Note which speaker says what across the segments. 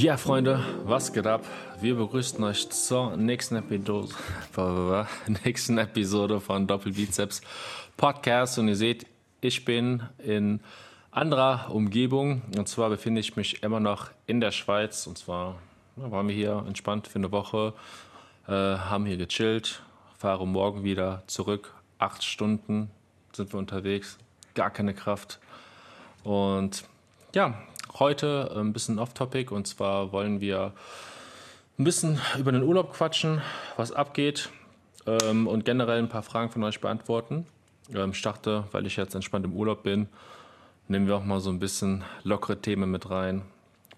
Speaker 1: Ja, Freunde, was geht ab? Wir begrüßen euch zur nächsten Episode, nächsten Episode von Doppelbizeps Podcast. Und ihr seht, ich bin in anderer Umgebung. Und zwar befinde ich mich immer noch in der Schweiz. Und zwar waren wir hier entspannt für eine Woche, äh, haben hier gechillt, fahren morgen wieder zurück. Acht Stunden sind wir unterwegs, gar keine Kraft. Und ja, heute ein bisschen off-topic und zwar wollen wir ein bisschen über den Urlaub quatschen, was abgeht ähm, und generell ein paar Fragen von euch beantworten. Ähm, ich dachte, weil ich jetzt entspannt im Urlaub bin, nehmen wir auch mal so ein bisschen lockere Themen mit rein,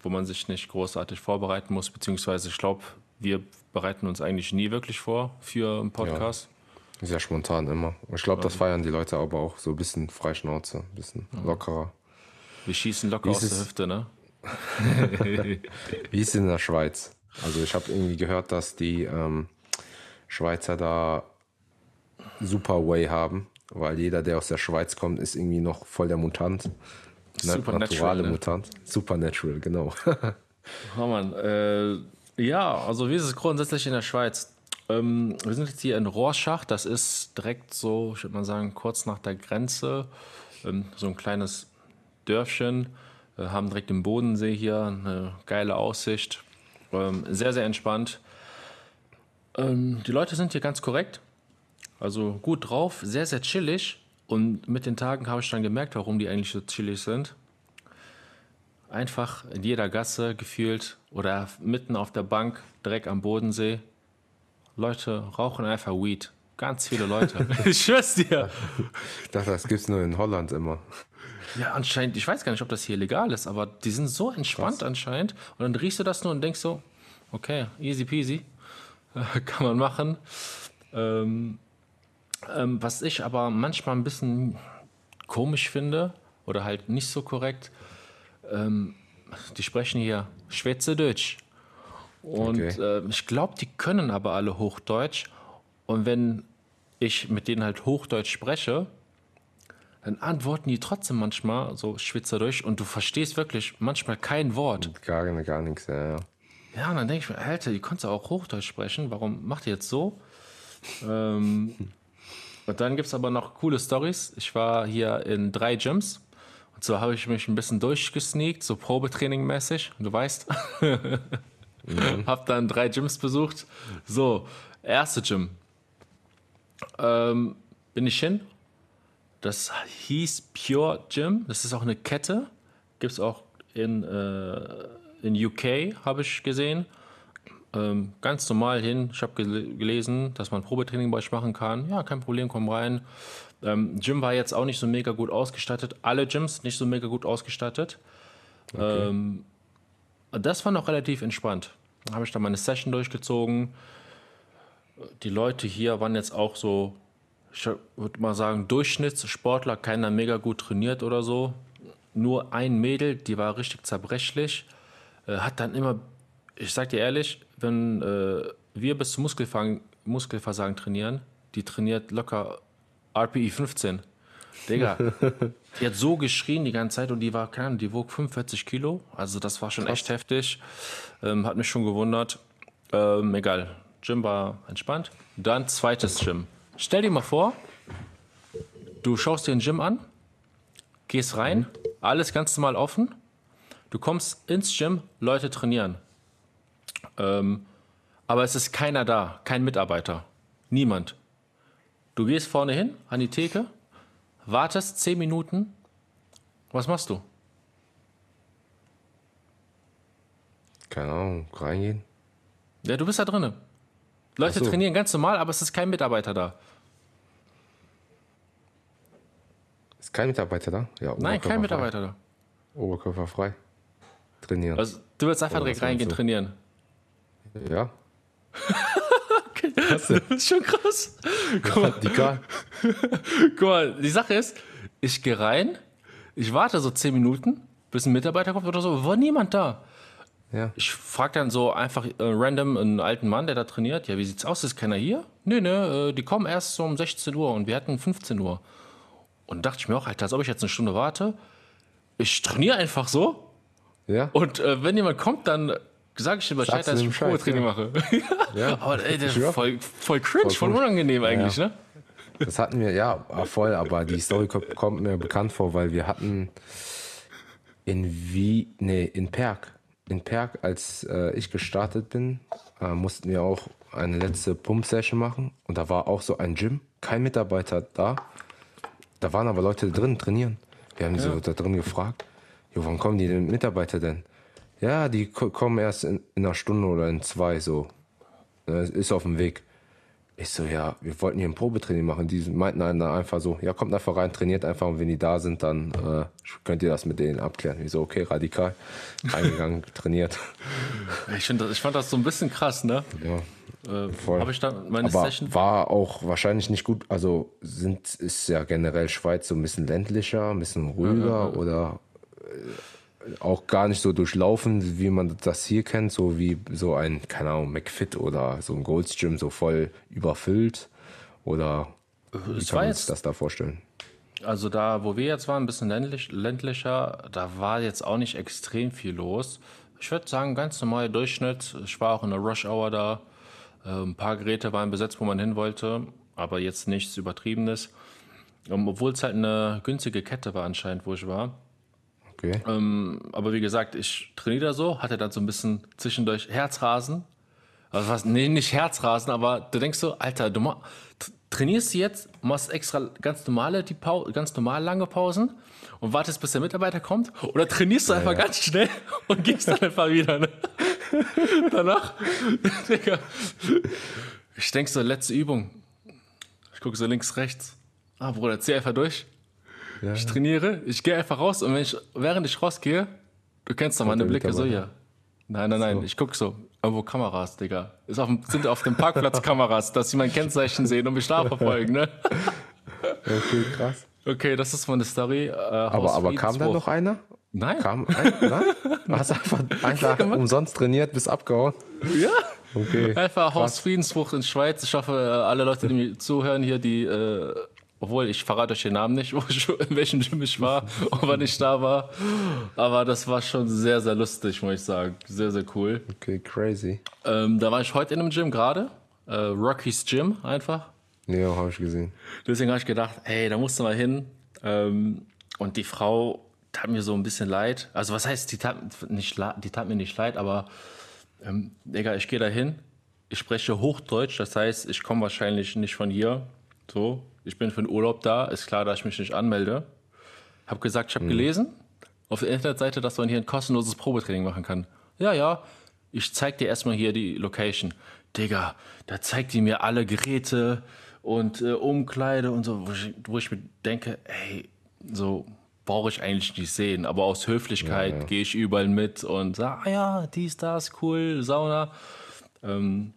Speaker 1: wo man sich nicht großartig vorbereiten muss, beziehungsweise ich glaube, wir bereiten uns eigentlich nie wirklich vor für einen Podcast.
Speaker 2: Ja, sehr spontan immer. Ich glaube, das feiern die Leute aber auch so ein bisschen Freischnauze, ein bisschen lockerer.
Speaker 1: Wir schießen locker aus der Hüfte, ne?
Speaker 2: Wie ist es in der Schweiz? Also ich habe irgendwie gehört, dass die ähm, Schweizer da super Way haben, weil jeder, der aus der Schweiz kommt, ist irgendwie noch voll der Mutant.
Speaker 1: Supernatural, ne?
Speaker 2: Mutant. Supernatural, genau.
Speaker 1: Oh Mann, äh, ja, also wie ist es grundsätzlich in der Schweiz? Ähm, wir sind jetzt hier in Rorschach, das ist direkt so, ich würde mal sagen, kurz nach der Grenze, ähm, so ein kleines Dörfchen, äh, haben direkt den Bodensee hier, eine geile Aussicht, ähm, sehr, sehr entspannt. Ähm, die Leute sind hier ganz korrekt, also gut drauf, sehr, sehr chillig und mit den Tagen habe ich dann gemerkt, warum die eigentlich so chillig sind einfach in jeder Gasse gefühlt oder mitten auf der Bank, direkt am Bodensee. Leute rauchen einfach Weed. Ganz viele Leute. ich schwör's dir.
Speaker 2: Ich dachte, das gibt's nur in Holland immer.
Speaker 1: Ja, anscheinend, ich weiß gar nicht, ob das hier legal ist, aber die sind so entspannt
Speaker 2: Krass.
Speaker 1: anscheinend. Und dann riechst du das nur und denkst so, okay, easy peasy. Äh, Kann man machen. Ähm, ähm, was ich aber manchmal ein bisschen komisch finde oder halt nicht so korrekt, ähm, die sprechen hier Schweizerdeutsch. Und
Speaker 2: Okay.
Speaker 1: äh, ich glaube, die können aber alle Hochdeutsch. Und wenn ich mit denen halt Hochdeutsch spreche, dann antworten die trotzdem manchmal so Schweizerdeutsch und du verstehst wirklich manchmal kein Wort.
Speaker 2: Gar, gar nichts, ja, ja.
Speaker 1: Ja, und dann denke ich mir, Alter, die konntest auch Hochdeutsch sprechen. Warum macht ihr jetzt so? Ähm, und dann gibt es aber noch coole Stories. Ich war hier in drei Gyms. Und zwar habe ich mich ein bisschen durchgesneakt, so Probetraining-mäßig. Du weißt. Hab dann drei Gyms besucht. So, erste Gym. Ähm, bin ich hin. Das hieß Pure Gym. Das ist auch eine Kette. Gibt es auch in, äh, in UK, habe ich gesehen. Ähm, ganz normal hin. Ich habe gel gelesen, dass man Probetraining bei euch machen kann. Ja, kein Problem, komm rein. Ähm, Gym war jetzt auch nicht so mega gut ausgestattet. Alle Gyms nicht so mega gut ausgestattet. Ähm, das war noch relativ entspannt. Da habe ich dann meine Session durchgezogen. Die Leute hier waren jetzt auch so, ich würde mal sagen, Durchschnittssportler, keiner mega gut trainiert oder so. Nur ein Mädel, die war richtig zerbrechlich, äh, hat dann immer, ich sag dir ehrlich, wenn äh, wir bis zum Muskelversagen, Muskelversagen trainieren, die trainiert locker RPI 15. Digga, die hat so geschrien die ganze Zeit und die war, keine Ahnung, die wog 45 Kilo. Also das war schon echt heftig. Ähm, hat mich schon gewundert. Ähm, egal. Gym war entspannt. Dann zweites Gym. Stell dir mal vor, du schaust dir ein Gym an, gehst rein, alles ganz normal offen. Du kommst ins Gym, Leute trainieren. Ähm, aber es ist keiner da, kein Mitarbeiter. Niemand. Du gehst vorne hin an die Theke, wartest 10 Minuten. Was machst du?
Speaker 2: Keine Ahnung, reingehen.
Speaker 1: Ja, du bist da drinnen. Leute
Speaker 2: so.
Speaker 1: trainieren ganz normal, aber es ist kein Mitarbeiter da.
Speaker 2: Ist kein Mitarbeiter da? Ja,
Speaker 1: Nein, kein. Mitarbeiter da.
Speaker 2: Oberkörperfrei. Trainieren.
Speaker 1: Also du willst einfach direkt reingehen,
Speaker 2: du?
Speaker 1: trainieren.
Speaker 2: ja.
Speaker 1: Das ist schon krass. Guck mal,
Speaker 2: Radikal.
Speaker 1: guck mal, die Sache ist, ich gehe rein, ich warte so 10 Minuten, bis ein Mitarbeiter kommt oder so, war niemand da.
Speaker 2: Ja.
Speaker 1: Ich frage dann so einfach äh, random einen alten Mann, der da trainiert, ja, wie sieht's aus, ist keiner hier? Nee, nee, äh, die kommen erst so um 16 Uhr und wir hatten 15 Uhr. Und dachte ich mir auch, Alter, als ob ich jetzt eine Stunde warte. Ich trainiere einfach so
Speaker 2: Ja?
Speaker 1: und äh, wenn jemand kommt, dann Sag ich dir Bescheid, dass ich ein Probetraining
Speaker 2: ja.
Speaker 1: mache.
Speaker 2: Ja.
Speaker 1: aber ey, das
Speaker 2: Ja.
Speaker 1: ist voll, voll cringe, voll,
Speaker 2: Voll
Speaker 1: unangenehm eigentlich, ne?
Speaker 2: Das hatten wir, ja, ah, voll, aber die Story ko- kommt mir bekannt vor, weil wir hatten in wie, nee, in Perg. In Perg, als äh, ich gestartet bin, äh, mussten wir auch eine letzte Pump-Session machen und da war auch so ein Gym, kein Mitarbeiter da. Da waren aber Leute drin trainieren. Wir haben die so da drin gefragt, jo, wann kommen die denn Mitarbeiter denn? Ja, die ko- kommen erst in, in einer Stunde oder in zwei so. Äh, Ist auf dem Weg. Ich so, ja, wir wollten hier ein Probetraining machen. Die meinten dann einfach so, ja, kommt einfach rein, trainiert einfach und wenn die da sind, dann äh, könnt ihr das mit denen abklären. Ich so, okay, radikal. Reingegangen, trainiert.
Speaker 1: Ich, find ich fand das so ein bisschen krass, ne?
Speaker 2: Ja,
Speaker 1: Äh,
Speaker 2: voll.
Speaker 1: Habe ich dann meine
Speaker 2: Aber
Speaker 1: Session.
Speaker 2: war auch wahrscheinlich nicht gut. Also sind, ist ja generell Schweiz so ein bisschen ländlicher, ein bisschen ruhiger oder äh, auch gar nicht so durchlaufen, wie man das hier kennt, so wie so ein, keine Ahnung, McFit oder so ein Gold's Gym so voll überfüllt. Oder wie kann man sich
Speaker 1: jetzt,
Speaker 2: das da vorstellen?
Speaker 1: also da, wo wir jetzt waren, ein bisschen ländlich, ländlicher, da war jetzt auch nicht extrem viel los. Ich würde sagen, ganz normaler Durchschnitt. Ich war auch in der Rush Hour da. Äh, Ein paar Geräte waren besetzt, wo man hin wollte, aber jetzt nichts Übertriebenes. Ähm, Obwohl es halt eine günstige Kette war anscheinend, wo ich war.
Speaker 2: Okay.
Speaker 1: Ähm, aber wie gesagt, ich trainiere da so, hatte dann so ein bisschen zwischendurch Herzrasen. Also was, nee, nicht Herzrasen, aber du denkst so, Alter, du trainierst du jetzt, machst extra ganz normale, die Pau ganz normal lange Pausen und wartest, bis der Mitarbeiter kommt? Oder trainierst du einfach ganz schnell und gehst dann einfach wieder, ne? Danach, Digga, ich denk so, letzte Übung. Ich gucke so links, rechts. Ah, Bruder, zieh einfach durch.
Speaker 2: Ja.
Speaker 1: Ich trainiere, ich gehe einfach raus und wenn ich, während ich rausgehe, du kennst doch meine Blicke so, ja. Nein, nein, nein, ich guck so. Irgendwo Kameras, Digga. Ist auf dem, sind auf dem Parkplatz Kameras, dass sie mein Kennzeichen sehen und mich nachverfolgen, ne?
Speaker 2: Okay, krass.
Speaker 1: Okay, das ist meine Story. Äh,
Speaker 2: Aber, aber kam da noch einer?
Speaker 1: Nein.
Speaker 2: Kam ein, nein? Du hast einfach, einfach umsonst trainiert, bis abgehauen.
Speaker 1: Ja.
Speaker 2: Okay.
Speaker 1: Einfach Hausfriedensbruch in Schweiz. Ich hoffe, äh, alle Leute, die mir zuhören hier, die, äh, obwohl ich verrate euch den Namen nicht, wo ich, in welchem Gym ich war und wann ich da war. Aber das war schon sehr, sehr lustig, muss ich sagen. Sehr, sehr cool.
Speaker 2: Okay, crazy.
Speaker 1: Ähm, da war ich heute in einem Gym gerade. Äh, Rocky's Gym einfach.
Speaker 2: Ja, habe ich gesehen.
Speaker 1: Deswegen habe ich gedacht, ey, da musst du mal hin. Ähm, und die Frau tat mir so ein bisschen leid. Also was heißt, die tat, nicht, die tat mir nicht leid, aber ähm, Digga, ich gehe da hin. Ich spreche Hochdeutsch, das heißt, ich komme wahrscheinlich nicht von hier. So, ich bin für den Urlaub da. Ist klar, dass ich mich nicht anmelde. Hab gesagt, ich habe gelesen auf der Internetseite, dass man hier ein kostenloses Probetraining machen kann. Ja, ja. Ich zeig dir erstmal hier die Location. Digga, da zeigt die mir alle Geräte und äh, Umkleide und so, wo ich, wo ich mir denke, ey, so brauche ich eigentlich nicht sehen. Aber aus Höflichkeit gehe ich überall mit und sage, ah ja, dies, das, cool, Sauna. Ähm,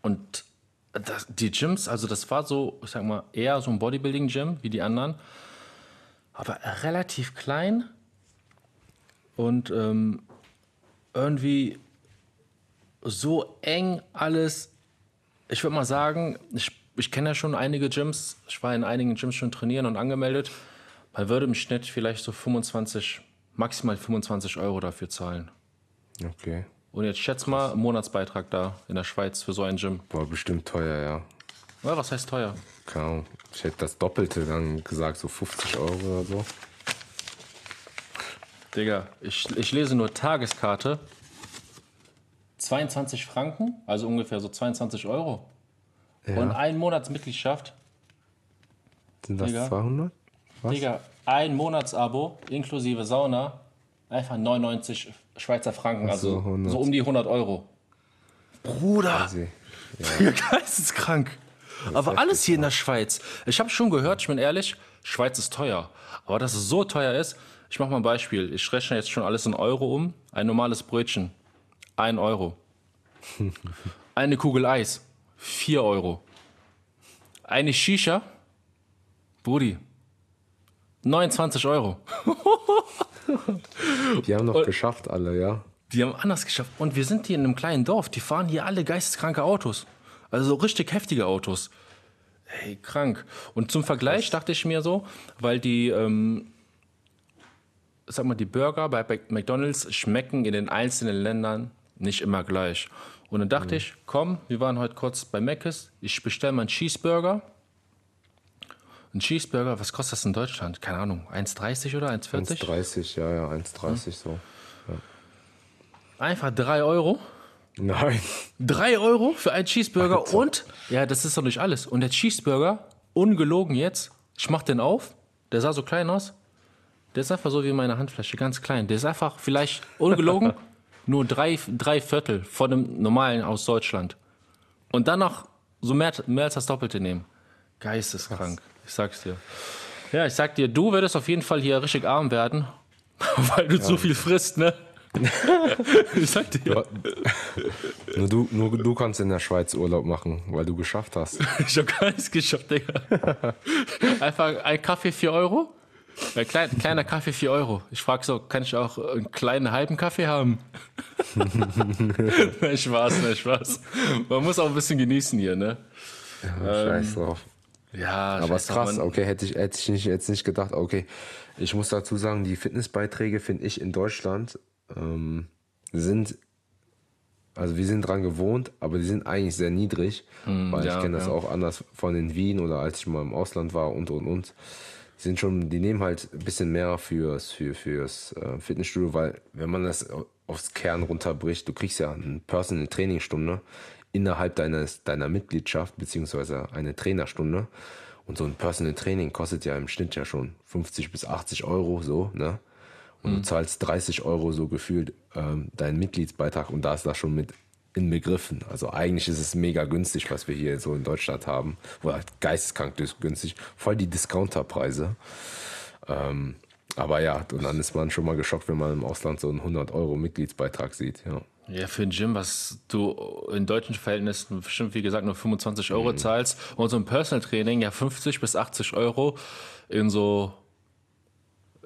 Speaker 1: und das, die Gyms, also das war so, ich sag mal, eher so ein Bodybuilding-Gym wie die anderen, aber relativ klein und ähm, irgendwie so eng alles. Ich würde mal sagen, ich, ich kenne ja schon einige Gyms, ich war in einigen Gyms schon trainieren und angemeldet. Man würde im Schnitt vielleicht so 25, maximal 25 Euro dafür zahlen.
Speaker 2: Okay.
Speaker 1: Und jetzt schätz mal, Monatsbeitrag da in der Schweiz für so ein Gym.
Speaker 2: War bestimmt teuer, ja.
Speaker 1: Ja, was heißt teuer?
Speaker 2: Keine Ahnung. Ich hätte das Doppelte dann gesagt, so 50 Euro oder so.
Speaker 1: Digga, ich, ich lese nur Tageskarte. 22 Franken, also ungefähr so 22 Euro. Und ein Monatsmitgliedschaft,
Speaker 2: Sind das
Speaker 1: Digga.
Speaker 2: 200? Was?
Speaker 1: Digga, ein Monatsabo inklusive Sauna, einfach 99 Schweizer Franken,
Speaker 2: so,
Speaker 1: also
Speaker 2: 100.
Speaker 1: so um die 100 Euro. Bruder,
Speaker 2: Sie-
Speaker 1: geisteskrank. Aber alles hier in der Schweiz. Ich habe schon gehört, ich bin ehrlich, Schweiz ist teuer. Aber dass es so teuer ist, ich mache mal ein Beispiel. Ich rechne jetzt schon alles in Euro um. Ein normales Brötchen, 1 Euro. Eine Kugel Eis, 4 Euro. Eine Shisha, Brudi, 29 Euro.
Speaker 2: Die haben noch geschafft, alle, ja.
Speaker 1: Die haben anders geschafft. Und wir sind hier in einem kleinen Dorf. Die fahren hier alle geisteskranke Autos. Also richtig heftige Autos. Hey, krank. Und zum Vergleich dachte ich mir so, weil die, ähm, sag mal, die Burger bei McDonalds schmecken in den einzelnen Ländern nicht immer gleich. Und dann dachte ich, komm, wir waren heute kurz bei Mc's, ich bestelle mal einen Cheeseburger. Ein Cheeseburger, was kostet das in Deutschland? Keine Ahnung, 1,30 oder 1,40?
Speaker 2: 1,30, ja, ja, 1,30 so.
Speaker 1: Einfach 3 Euro.
Speaker 2: Nein.
Speaker 1: 3 Euro für einen Cheeseburger und, ja, das ist doch nicht alles. Und der Cheeseburger, ungelogen jetzt, ich mach den auf, der sah so klein aus. Der ist einfach so wie meine Handfläche, ganz klein. Der ist einfach vielleicht, ungelogen, nur drei, drei Viertel von dem normalen aus Deutschland. Und dann noch so mehr, mehr als das Doppelte nehmen. Geisteskrank, ich sag's dir. Ja, ich sag dir, du würdest auf jeden Fall hier richtig arm werden, weil du zu viel frisst, ne? ich sag dir.
Speaker 2: Nur du, nur du kannst in der Schweiz Urlaub machen, weil du geschafft hast.
Speaker 1: Ich hab gar nichts geschafft, Digga. Einfach ein Kaffee 4 Euro? Ein klein, kleiner Kaffee 4 Euro. Ich frag so, kann ich auch einen kleinen halben Kaffee haben? nein, Spaß, nein, Spaß. Man muss auch ein bisschen genießen hier, ne?
Speaker 2: Scheiß drauf.
Speaker 1: Ja,
Speaker 2: Aber ist krass, okay, hätte ich, hätte ich nicht, jetzt nicht gedacht, okay. Ich muss dazu sagen, die Fitnessbeiträge finde ich in Deutschland ähm, sind, also wir sind dran gewohnt, aber die sind eigentlich sehr niedrig, weil
Speaker 1: Hm, ja,
Speaker 2: ich kenne das
Speaker 1: ja.
Speaker 2: auch anders von in Wien oder als ich mal im Ausland war und und und. Die sind schon, die nehmen halt ein bisschen mehr fürs, für, fürs äh, Fitnessstudio, weil wenn man das aufs Kern runterbricht, du kriegst ja eine Personal Trainingstunde innerhalb deines, deiner Mitgliedschaft, beziehungsweise eine Trainerstunde. Und so ein Personal Training kostet ja im Schnitt ja schon 50 bis 80 Euro, so, ne? Und du zahlst 30 Euro so gefühlt ähm, deinen Mitgliedsbeitrag und da ist das schon mit inbegriffen. Also eigentlich ist es mega günstig, was wir hier so in Deutschland haben. Oder halt geisteskrank günstig. Voll die Discounterpreise. Ähm, aber ja, und dann ist man schon mal geschockt, wenn man im Ausland so einen 100 Euro Mitgliedsbeitrag sieht. Ja.
Speaker 1: Ja, für ein Gym, was du in deutschen Verhältnissen bestimmt, wie gesagt, nur 25 Euro zahlst und so ein Personal Training ja 50 bis 80 Euro in so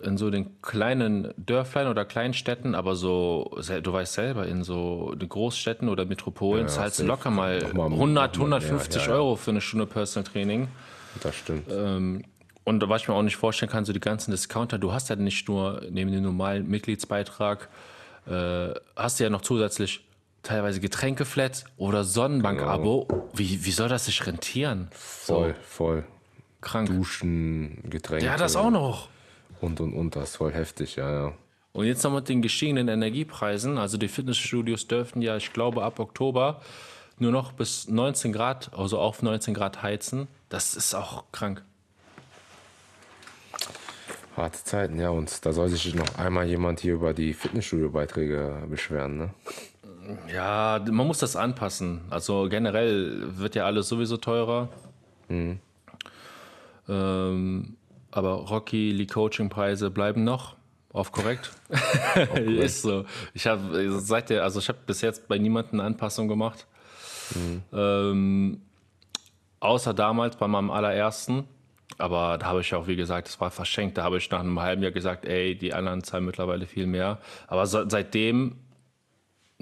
Speaker 1: in so den kleinen Dörflein oder kleinen Städten, aber so, du weißt selber, in so den Großstädten oder Metropolen
Speaker 2: Ja,
Speaker 1: zahlst du locker mal
Speaker 2: mal-
Speaker 1: 100,
Speaker 2: noch mal mehr,
Speaker 1: 150
Speaker 2: ja, ja.
Speaker 1: Euro für eine Stunde Personal Training.
Speaker 2: Das stimmt.
Speaker 1: Ähm, und was ich mir auch nicht vorstellen kann, so die ganzen Discounter, du hast ja nicht nur neben dem normalen Mitgliedsbeitrag, äh, hast du ja noch zusätzlich teilweise Getränkeflat oder Sonnenbank-Abo. Wie, wie soll das sich rentieren?
Speaker 2: voll, voll.
Speaker 1: Krank.
Speaker 2: Duschen, Getränke.
Speaker 1: Ja, das auch noch.
Speaker 2: Und und und, das ist voll heftig, ja, ja.
Speaker 1: Und jetzt noch mit den gestiegenen Energiepreisen, also die Fitnessstudios dürften ja, ich glaube, ab Oktober nur noch bis 19 Grad, also auf 19 Grad heizen. Das ist auch krank.
Speaker 2: Harte Zeiten, ja. Und da soll sich noch einmal jemand hier über die Fitnessstudio-Beiträge beschweren, ne?
Speaker 1: Ja, man muss das anpassen. Also generell wird ja alles sowieso teurer. Ähm, aber Rocky, die Coaching-Preise bleiben noch auf korrekt. Ist so. Ich habe seit der, also ich habe bis jetzt bei niemandem eine Anpassung gemacht. Ähm, außer damals bei meinem allerersten. Aber da habe ich auch, wie gesagt, das war verschenkt. Da habe ich nach einem halben Jahr gesagt, ey, die anderen zahlen mittlerweile viel mehr. Aber se- seitdem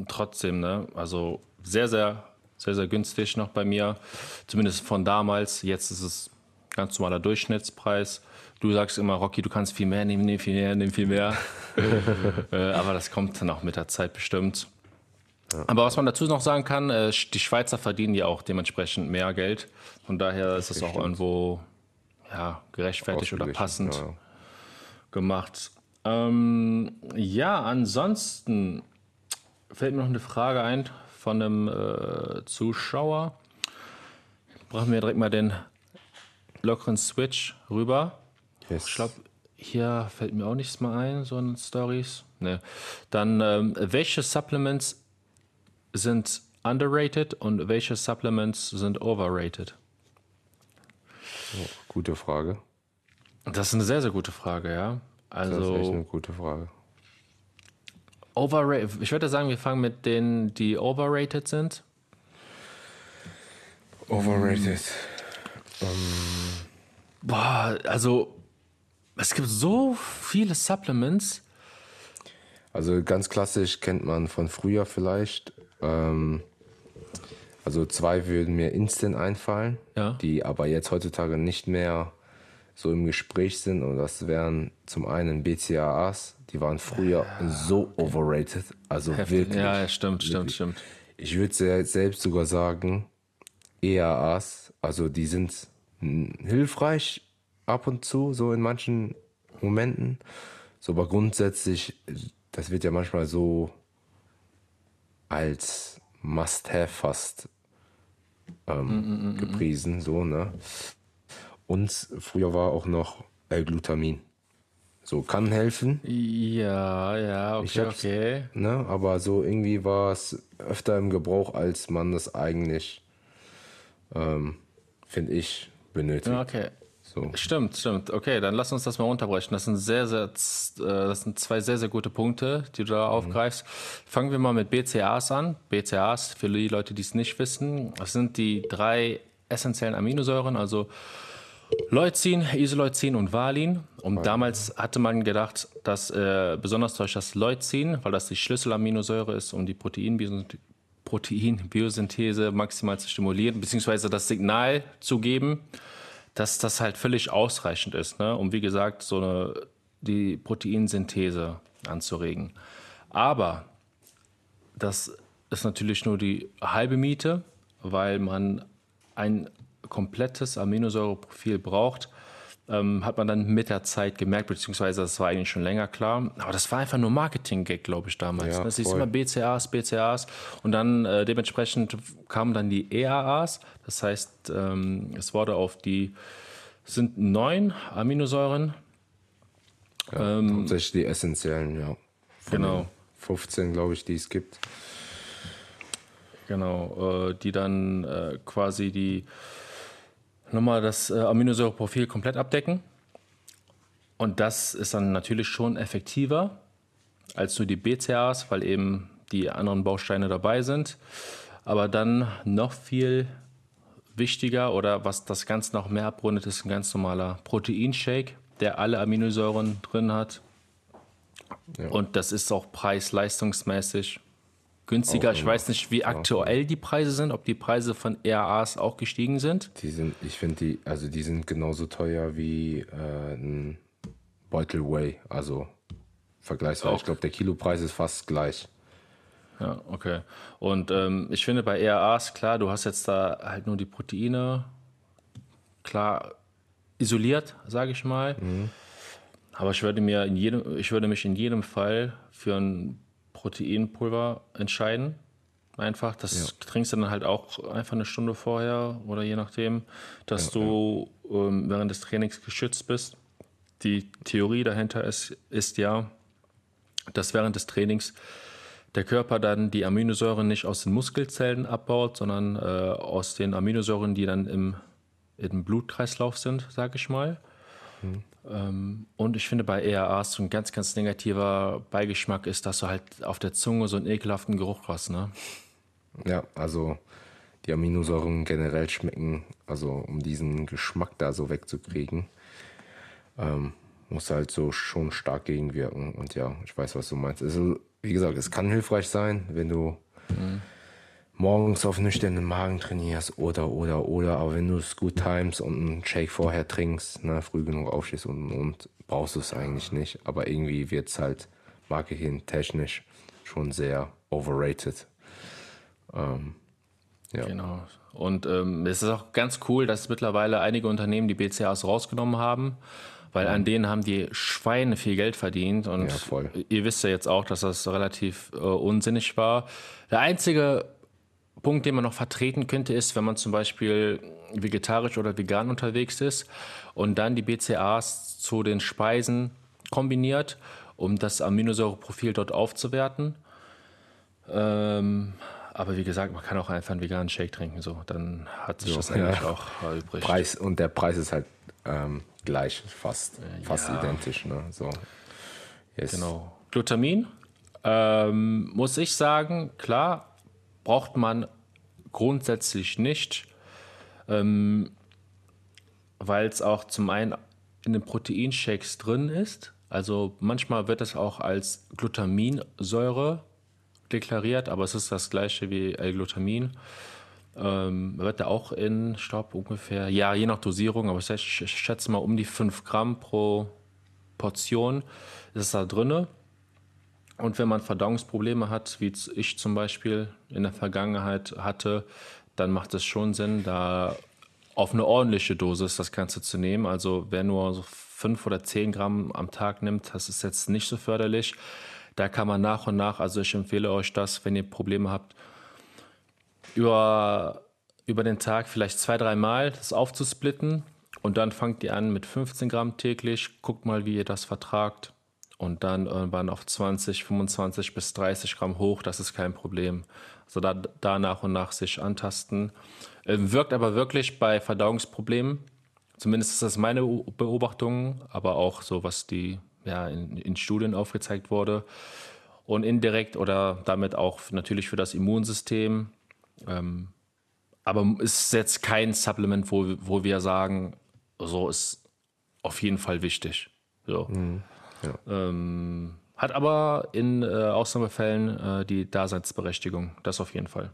Speaker 1: trotzdem, ne? Also sehr, sehr, sehr, sehr günstig noch bei mir. Zumindest von damals. Jetzt ist es ganz normaler Durchschnittspreis. Du sagst immer, Rocky, du kannst viel mehr nehmen, nimm viel mehr, nimm viel mehr. äh, aber das kommt dann auch mit der Zeit bestimmt. Aber was man dazu noch sagen kann, äh, die Schweizer verdienen ja auch dementsprechend mehr Geld. Von daher ist es auch irgendwo ja, gerechtfertigt oder passend
Speaker 2: ja,
Speaker 1: gemacht. Ähm, ja, ansonsten fällt mir noch eine Frage ein von einem äh, Zuschauer. Brauchen wir direkt mal den lockeren Switch rüber.
Speaker 2: Yes.
Speaker 1: Ich glaube, hier fällt mir auch nichts mehr ein, so in Stories. Ne. Dann, ähm, welche Supplements sind underrated und welche Supplements sind overrated?
Speaker 2: Gute Frage.
Speaker 1: Das ist eine sehr, sehr gute Frage, ja.
Speaker 2: Das ist echt
Speaker 1: Also,
Speaker 2: eine gute Frage.
Speaker 1: overrated. Ich würde sagen, wir fangen mit denen, die overrated sind.
Speaker 2: Overrated.
Speaker 1: Boah, also, es gibt so viele Supplements.
Speaker 2: Also ganz klassisch kennt man von früher vielleicht. Ähm, also zwei würden mir instant einfallen,
Speaker 1: Ja.
Speaker 2: die aber jetzt heutzutage nicht mehr so im Gespräch sind. Und das wären zum einen BCAAs, die waren früher so overrated. Also
Speaker 1: Heftig.
Speaker 2: wirklich.
Speaker 1: Ja, ja, stimmt, stimmt, stimmt.
Speaker 2: Ich würde se- selbst sogar sagen, EAAs, also die sind hilfreich ab und zu, so in manchen Momenten. So, aber grundsätzlich, das wird ja manchmal so als Must-Have fast ähm, gepriesen, so, ne? Und früher war auch noch L-Glutamin. So, kann helfen,
Speaker 1: Ja, ja,
Speaker 2: Ich
Speaker 1: okay, okay.
Speaker 2: ne? aber so irgendwie war es öfter im Gebrauch, als man das eigentlich, ähm, finde ich, benötigt.
Speaker 1: Okay.
Speaker 2: So.
Speaker 1: Stimmt, stimmt. Okay, dann lass uns das mal runterbrechen. Das sind sehr, sehr, äh, das sind zwei sehr, sehr gute Punkte, die du da aufgreifst. Fangen wir mal mit BCAAs an. BCAAs, für die Leute, die es nicht wissen, das sind die drei essentiellen Aminosäuren, also Leucin, Isoleucin und Valin. Und damals hatte man gedacht, dass äh, besonders durch das Leucin, weil das die Schlüsselaminosäure ist, um die Proteinbiosynthese Proteinbiosynthese maximal zu stimulieren, beziehungsweise das Signal zu geben, dass das halt völlig ausreichend ist, ne? um wie gesagt so eine, die Proteinsynthese anzuregen. Aber das ist natürlich nur die halbe Miete, weil man ein komplettes Aminosäureprofil braucht. Ähm, hat man dann mit der Zeit gemerkt, beziehungsweise das war eigentlich schon länger klar. Aber das war einfach nur Marketing-Gag, glaube ich, damals.
Speaker 2: Ja,
Speaker 1: das ist
Speaker 2: voll.
Speaker 1: immer BCAAs, BCAAs. Und dann äh, dementsprechend kamen dann die EAAs. Das heißt, ähm, es wurde auf die, sind neun Aminosäuren.
Speaker 2: Hauptsächlich die essentiellen, ja. Von
Speaker 1: Genau.
Speaker 2: den 15, glaube ich, die es gibt.
Speaker 1: Genau, äh, die dann äh, quasi die nochmal das äh, Aminosäureprofil komplett abdecken. Und das ist dann natürlich schon effektiver als nur die BCAAs, weil eben die anderen Bausteine dabei sind. Aber dann noch viel wichtiger oder was das Ganze noch mehr abrundet, ist ein ganz normaler Proteinshake, der alle Aminosäuren drin hat.
Speaker 2: Ja.
Speaker 1: Und das ist auch preis-leistungsmäßig günstiger.
Speaker 2: Auch
Speaker 1: Ich weiß nicht, wie aktuell die Preise sind, ob die Preise von EAAs auch gestiegen sind.
Speaker 2: Die sind, ich finde die, also die sind genauso teuer wie äh, ein Beutel Whey. Also vergleichsweise.
Speaker 1: Auch.
Speaker 2: Ich glaube, der Kilopreis ist fast gleich.
Speaker 1: Ja, okay. Und ähm, ich finde bei EAAs, klar, du hast jetzt da halt nur die Proteine, klar, isoliert, sage ich mal. Aber ich würde, mir in jedem, ich würde mich in jedem Fall für ein Proteinpulver entscheiden. Einfach, das trinkst du dann halt auch einfach eine Stunde vorher oder je nachdem, dass du Ähm, während des Trainings geschützt bist. Die Theorie dahinter ist, ist ja, dass während des Trainings der Körper dann die Aminosäuren nicht aus den Muskelzellen abbaut, sondern äh, aus den Aminosäuren, die dann im, im Blutkreislauf sind, sage ich mal. Ähm, und ich finde bei ERAs so ein ganz, ganz negativer Beigeschmack ist, dass du halt auf der Zunge so einen ekelhaften Geruch hast. Ne?
Speaker 2: Ja, also die Aminosäuren generell schmecken, also um diesen Geschmack da so wegzukriegen, ähm, muss halt so schon stark gegenwirken. Und ja, ich weiß, was du meinst. Also, wie gesagt, es kann hilfreich sein, wenn du morgens auf nüchternen Magen trainierst oder, oder, oder, aber wenn du es gut times und einen Shake vorher trinkst, ne, früh genug aufstehst und, und brauchst du es eigentlich nicht. Aber irgendwie wird es halt marketingtechnisch schon sehr overrated. Ähm, ja.
Speaker 1: Genau. Und ähm, es ist auch ganz cool, dass mittlerweile einige Unternehmen die BCAs rausgenommen haben, weil an denen haben die Schweine viel Geld verdient. Und
Speaker 2: Ja, voll.
Speaker 1: ihr wisst ja jetzt auch, dass das relativ äh, unsinnig war. Der einzige Punkt, den man noch vertreten könnte, ist, wenn man zum Beispiel vegetarisch oder vegan unterwegs ist und dann die BCAs zu den Speisen kombiniert, um das Aminosäureprofil dort aufzuwerten. Ähm, aber wie gesagt, man kann auch einfach einen veganen Shake trinken, so. Dann hat sich
Speaker 2: So,
Speaker 1: das eigentlich
Speaker 2: ja.
Speaker 1: auch erübrigt.
Speaker 2: Preis und der Preis ist halt ähm, gleich, fast, fast
Speaker 1: ja.
Speaker 2: identisch. Ne? So. Yes.
Speaker 1: Genau. Glutamin, ähm, muss ich sagen, klar, braucht man grundsätzlich nicht, ähm, weil es auch zum einen in den Proteinshakes drin ist. Also manchmal wird es auch als Glutaminsäure deklariert, aber es ist das gleiche wie L-Glutamin. Ähm, wird er auch in, ich ungefähr, ja, je nach Dosierung, aber ich schätze mal um die 5 Gramm pro Portion ist da drinne. Und wenn man Verdauungsprobleme hat, wie ich zum Beispiel in der Vergangenheit hatte, dann macht es schon Sinn, da auf eine ordentliche Dosis das Ganze zu nehmen. Also wer nur so 5 oder 10 Gramm am Tag nimmt, das ist jetzt nicht so förderlich. Da kann man nach und nach, also ich empfehle euch das, wenn ihr Probleme habt, über, über den Tag vielleicht zwei, dreimal das aufzusplitten und dann fangt ihr an mit 15 Gramm täglich, guckt mal, wie ihr das vertragt und dann irgendwann auf 20, 25 bis 30 Gramm hoch, das ist kein Problem. Also da, da nach und nach sich antasten. Ähm, wirkt aber wirklich bei Verdauungsproblemen, zumindest ist das meine Beobachtung, aber auch so, was die ja, in, in Studien aufgezeigt wurde. Und indirekt oder damit auch natürlich für das Immunsystem. Ähm, aber ist jetzt kein Supplement, wo, wo wir sagen, so ist auf jeden Fall wichtig. So. Mhm, ja. ähm, hat aber in äh, Ausnahmefällen äh, die Daseinsberechtigung. Das auf jeden Fall.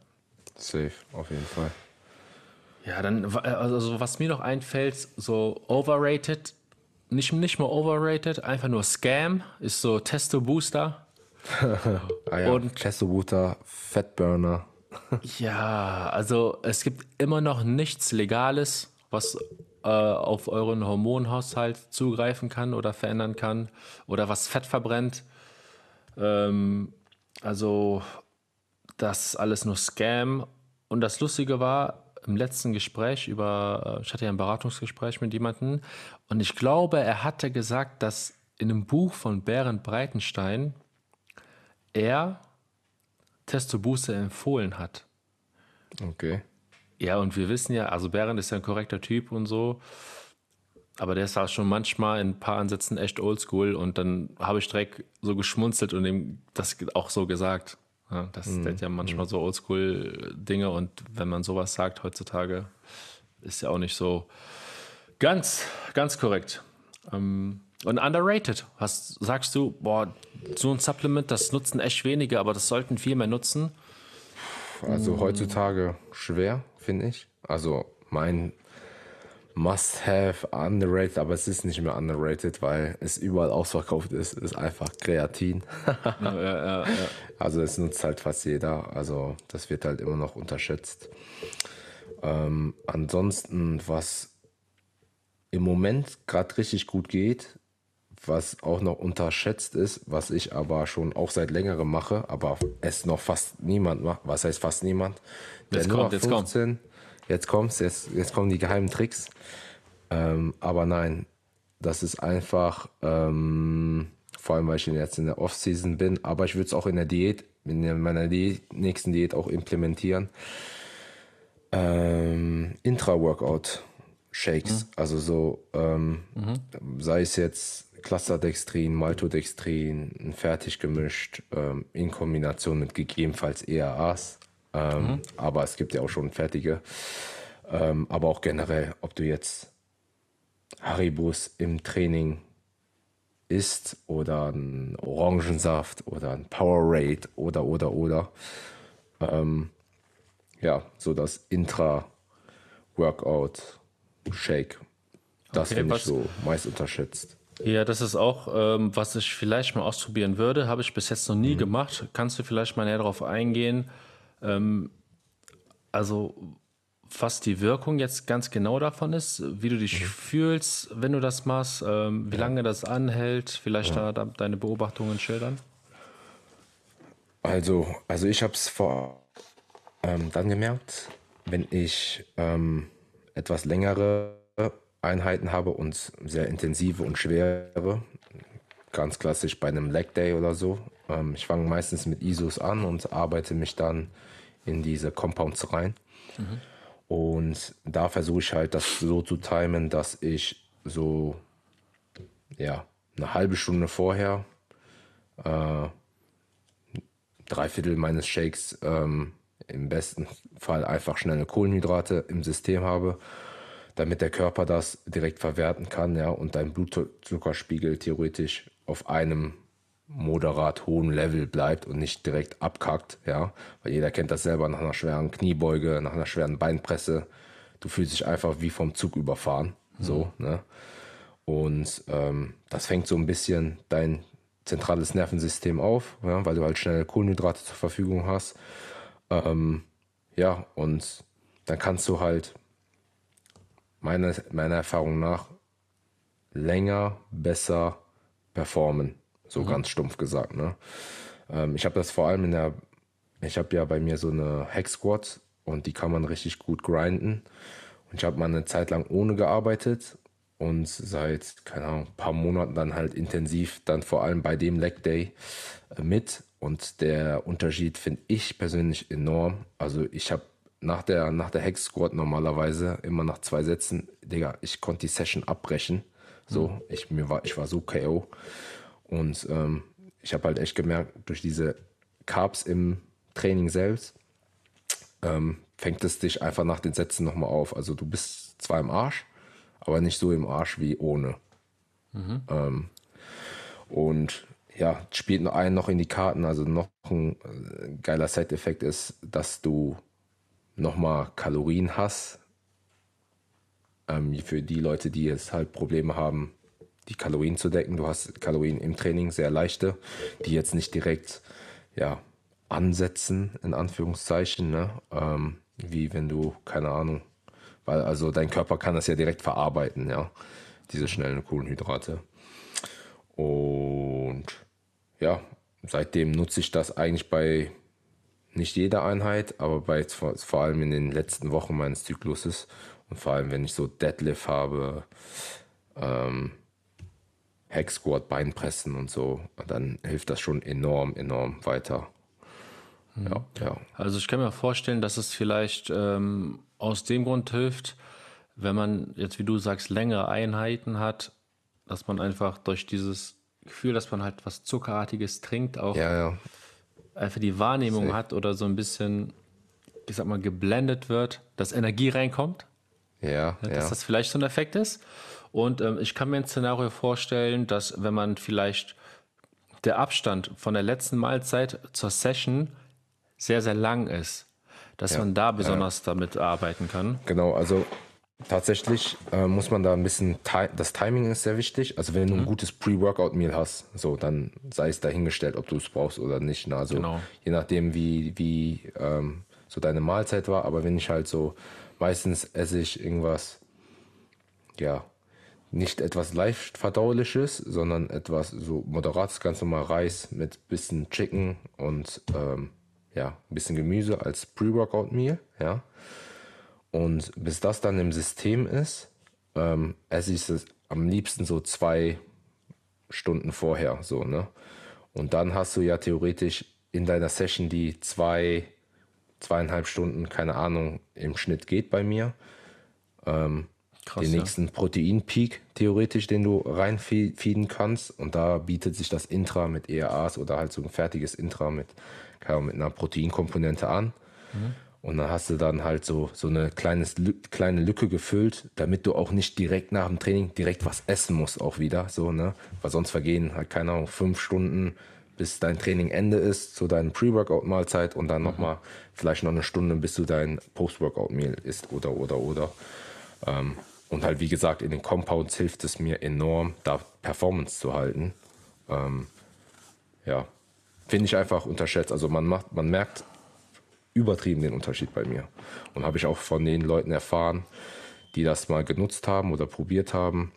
Speaker 2: Safe, auf jeden Fall.
Speaker 1: Ja, dann, also was mir noch einfällt, so overrated nicht, nicht mal overrated, einfach nur Scam, ist so Testo Booster.
Speaker 2: ah ja, und Testo Booster, Fatburner.
Speaker 1: ja, also es gibt immer noch nichts Legales, was äh, auf euren Hormonhaushalt zugreifen kann oder verändern kann oder was Fett verbrennt. Ähm, also das alles nur Scam. Und das Lustige war, im letzten Gespräch über, äh, ich hatte ja ein Beratungsgespräch mit jemandem und ich glaube, er hatte gesagt, dass in einem Buch von Berend Breitenstein er Testo Booster empfohlen hat.
Speaker 2: Okay.
Speaker 1: Ja, und wir wissen ja, also Berend ist ja ein korrekter Typ und so, aber der ist auch schon manchmal in ein paar Ansätzen echt oldschool und dann habe ich direkt so geschmunzelt und ihm das auch so gesagt. Ja, das mhm. sind ja manchmal so Oldschool-Dinge und wenn man sowas sagt heutzutage, ist ja auch nicht so ganz, ganz korrekt. Ähm, und underrated. Hast, sagst du, boah, so ein Supplement, das nutzen echt wenige, aber das sollten viel mehr nutzen?
Speaker 2: Also heutzutage schwer, finde ich. Also mein Must-Have, underrated, aber es ist nicht mehr underrated, weil es überall ausverkauft ist, ist einfach Kreatin. ja, ja, ja, also es nutzt halt fast jeder, also das wird halt immer noch unterschätzt. Ähm, ansonsten, was im Moment gerade richtig gut geht, was auch noch unterschätzt ist, was ich aber schon auch seit längerem mache, aber es noch fast niemand macht. Was heißt fast niemand?
Speaker 1: Jetzt kommt, jetzt 15, kommt
Speaker 2: jetzt kommt's, jetzt, jetzt kommen die geheimen Tricks. Ähm, aber nein, das ist einfach, ähm, vor allem weil ich jetzt in der Off-Season bin, aber ich würde es auch in der Diät, in meiner Diät, nächsten Diät auch implementieren. Ähm, Intra-Workout-Shakes, mhm. also so, ähm, mhm. sei es jetzt Clusterdextrin, Maltodextrin, fertig gemischt, ähm, in Kombination mit gegebenenfalls ERAs. Ähm, mhm. Aber es gibt ja auch schon fertige. Ähm, aber auch generell, ob du jetzt Haribus im Training isst oder ein Orangensaft oder ein Powerade oder oder oder. Ähm, ja, so das Intra-Workout-Shake. Das okay, finde ich so meist unterschätzt.
Speaker 1: Ja, das ist auch, ähm, was ich vielleicht mal ausprobieren würde. Habe ich bis jetzt noch nie mhm. gemacht. Kannst du vielleicht mal näher darauf eingehen? Ähm, also, was die Wirkung jetzt ganz genau davon ist, wie du dich mhm. fühlst, wenn du das machst, ähm, wie ja. lange das anhält, vielleicht ja. da, da, deine Beobachtungen schildern?
Speaker 2: Also, also ich habe es vor ähm, dann gemerkt, wenn ich ähm, etwas längere Einheiten habe und sehr intensive und schwere, ganz klassisch bei einem Leg Day oder so. Ähm, ich fange meistens mit ISOs an und arbeite mich dann in diese Compounds rein. Mhm. Und da versuche ich halt das so zu timen, dass ich so, ja, eine halbe Stunde vorher äh, drei Viertel meines Shakes ähm, im besten Fall einfach schnelle Kohlenhydrate im System habe, damit der Körper das direkt verwerten kann, ja, und dein Blutzuckerspiegel theoretisch auf einem moderat hohen Level bleibt und nicht direkt abkackt, ja, weil jeder kennt das selber nach einer schweren Kniebeuge, nach einer schweren Beinpresse. Du fühlst dich einfach wie vom Zug überfahren, so, ne? Und ähm, das fängt so ein bisschen dein zentrales Nervensystem auf, ja, weil du halt schnell Kohlenhydrate zur Verfügung hast. Ähm, ja, und dann kannst du halt meiner, meiner Erfahrung nach länger, besser performen. So mhm. ganz stumpf gesagt. Ne? Ähm, ich habe das vor allem in der, ich habe ja bei mir so eine Hack Squad und die kann man richtig gut grinden. Und ich habe mal eine Zeit lang ohne gearbeitet und seit, keine Ahnung, ein paar Monaten dann halt intensiv, dann vor allem bei dem Leg Day äh, mit. Und der Unterschied finde ich persönlich enorm. Also ich habe nach der, nach der Hex Squad normalerweise immer nach zwei Sätzen, Digga, ich konnte die Session abbrechen. So, mhm. ich, mir war, ich war so KO. Und ähm, ich habe halt echt gemerkt, durch diese Carbs im Training selbst, ähm, fängt es dich einfach nach den Sätzen nochmal auf. Also du bist zwar im Arsch, aber nicht so im Arsch wie ohne. Mhm. Ähm, und ja, spielt noch einen noch in die Karten. Also noch ein äh, geiler Side-Effekt ist, dass du nochmal Kalorien hast. Ähm, für die Leute, die jetzt halt Probleme haben, die Kalorien zu decken. Du hast Kalorien im Training, sehr leichte, die jetzt nicht direkt ja, ansetzen, in Anführungszeichen. Ne? Ähm, wie wenn du, keine Ahnung, weil also dein Körper kann das ja direkt verarbeiten, ja, diese schnellen Kohlenhydrate. Und ja, seitdem nutze ich das eigentlich bei nicht jeder Einheit, aber bei vor allem in den letzten Wochen meines Zykluses und vor allem wenn ich so Deadlift habe, ähm, Hack Squat, Beinpressen und so, dann hilft das schon enorm, enorm weiter.
Speaker 1: Ja, ja. Also ich kann mir vorstellen, dass es vielleicht ähm, aus dem Grund hilft, wenn man jetzt, wie du sagst, längere Einheiten hat, dass man einfach durch dieses Gefühl, dass man halt was Zuckerartiges trinkt, auch
Speaker 2: ja, ja.
Speaker 1: Einfach die Wahrnehmung Safe. hat oder so ein bisschen, ich sag mal, geblendet wird, dass Energie reinkommt.
Speaker 2: Ja,
Speaker 1: dass ja. das vielleicht so ein Effekt ist. Und ähm, ich kann mir ein Szenario vorstellen, dass wenn man vielleicht der Abstand von der letzten Mahlzeit zur Session sehr, sehr lang ist, dass ja, man da besonders ja. damit arbeiten kann.
Speaker 2: Genau, also tatsächlich äh, muss man da ein bisschen, das Timing ist sehr wichtig. Also wenn du mhm. ein gutes Pre-Workout-Meal hast, so, dann sei es dahingestellt, ob du es brauchst oder nicht. Ne? Also genau. je nachdem, wie, wie ähm, so deine Mahlzeit war. Aber wenn ich halt so, meistens esse ich irgendwas, ja, nicht etwas leicht verdauliches, sondern etwas so moderates, ganz normal Reis mit bisschen Chicken und ähm, ja, ein bisschen Gemüse als Pre-Workout-Meal, ja. Und bis das dann im System ist, ähm, esse ich es am liebsten so zwei Stunden vorher, so, ne? Und dann hast du ja theoretisch in deiner Session, die zwei, zweieinhalb Stunden, keine Ahnung, im Schnitt geht bei mir, ähm, Krass, den nächsten ja. Proteinpeak theoretisch, den du reinfeeden kannst. Und da bietet sich das Intra mit ERAs oder halt so ein fertiges Intra mit, mit einer Proteinkomponente an. Mhm. Und dann hast du dann halt so, so eine kleines, kleine Lücke gefüllt, damit du auch nicht direkt nach dem Training direkt was essen musst auch wieder. So, ne? Weil sonst vergehen halt, keine Ahnung, fünf Stunden, bis dein Training Ende ist, zu deinem Pre-Workout-Mahlzeit und dann mhm. nochmal vielleicht noch eine Stunde, bis du dein Post-Workout-Meal isst oder, oder, oder. Ähm, und halt, wie gesagt, in den Compounds hilft es mir enorm, da Performance zu halten. Ähm, ja, finde ich einfach unterschätzt. Also man macht, man merkt übertrieben den Unterschied bei mir. Und habe ich auch von den Leuten erfahren, die das mal genutzt haben oder probiert haben,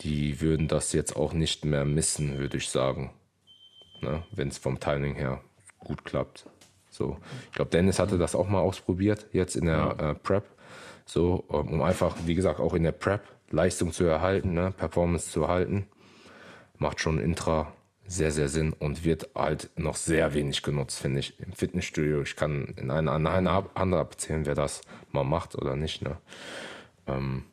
Speaker 2: die würden das jetzt auch nicht mehr missen, würde ich sagen. Ne? Wenn es vom Timing her gut klappt. So, ich glaube, Dennis hatte das auch mal ausprobiert, jetzt in der äh, Prep. So, um einfach, wie gesagt, auch in der Prep Leistung zu erhalten, ne? Performance zu erhalten. Macht schon Intra sehr, sehr Sinn und wird halt noch sehr wenig genutzt, finde ich. Im Fitnessstudio, ich kann in einer anderen andere erzählen, wer das mal macht oder nicht. Ne? Ähm,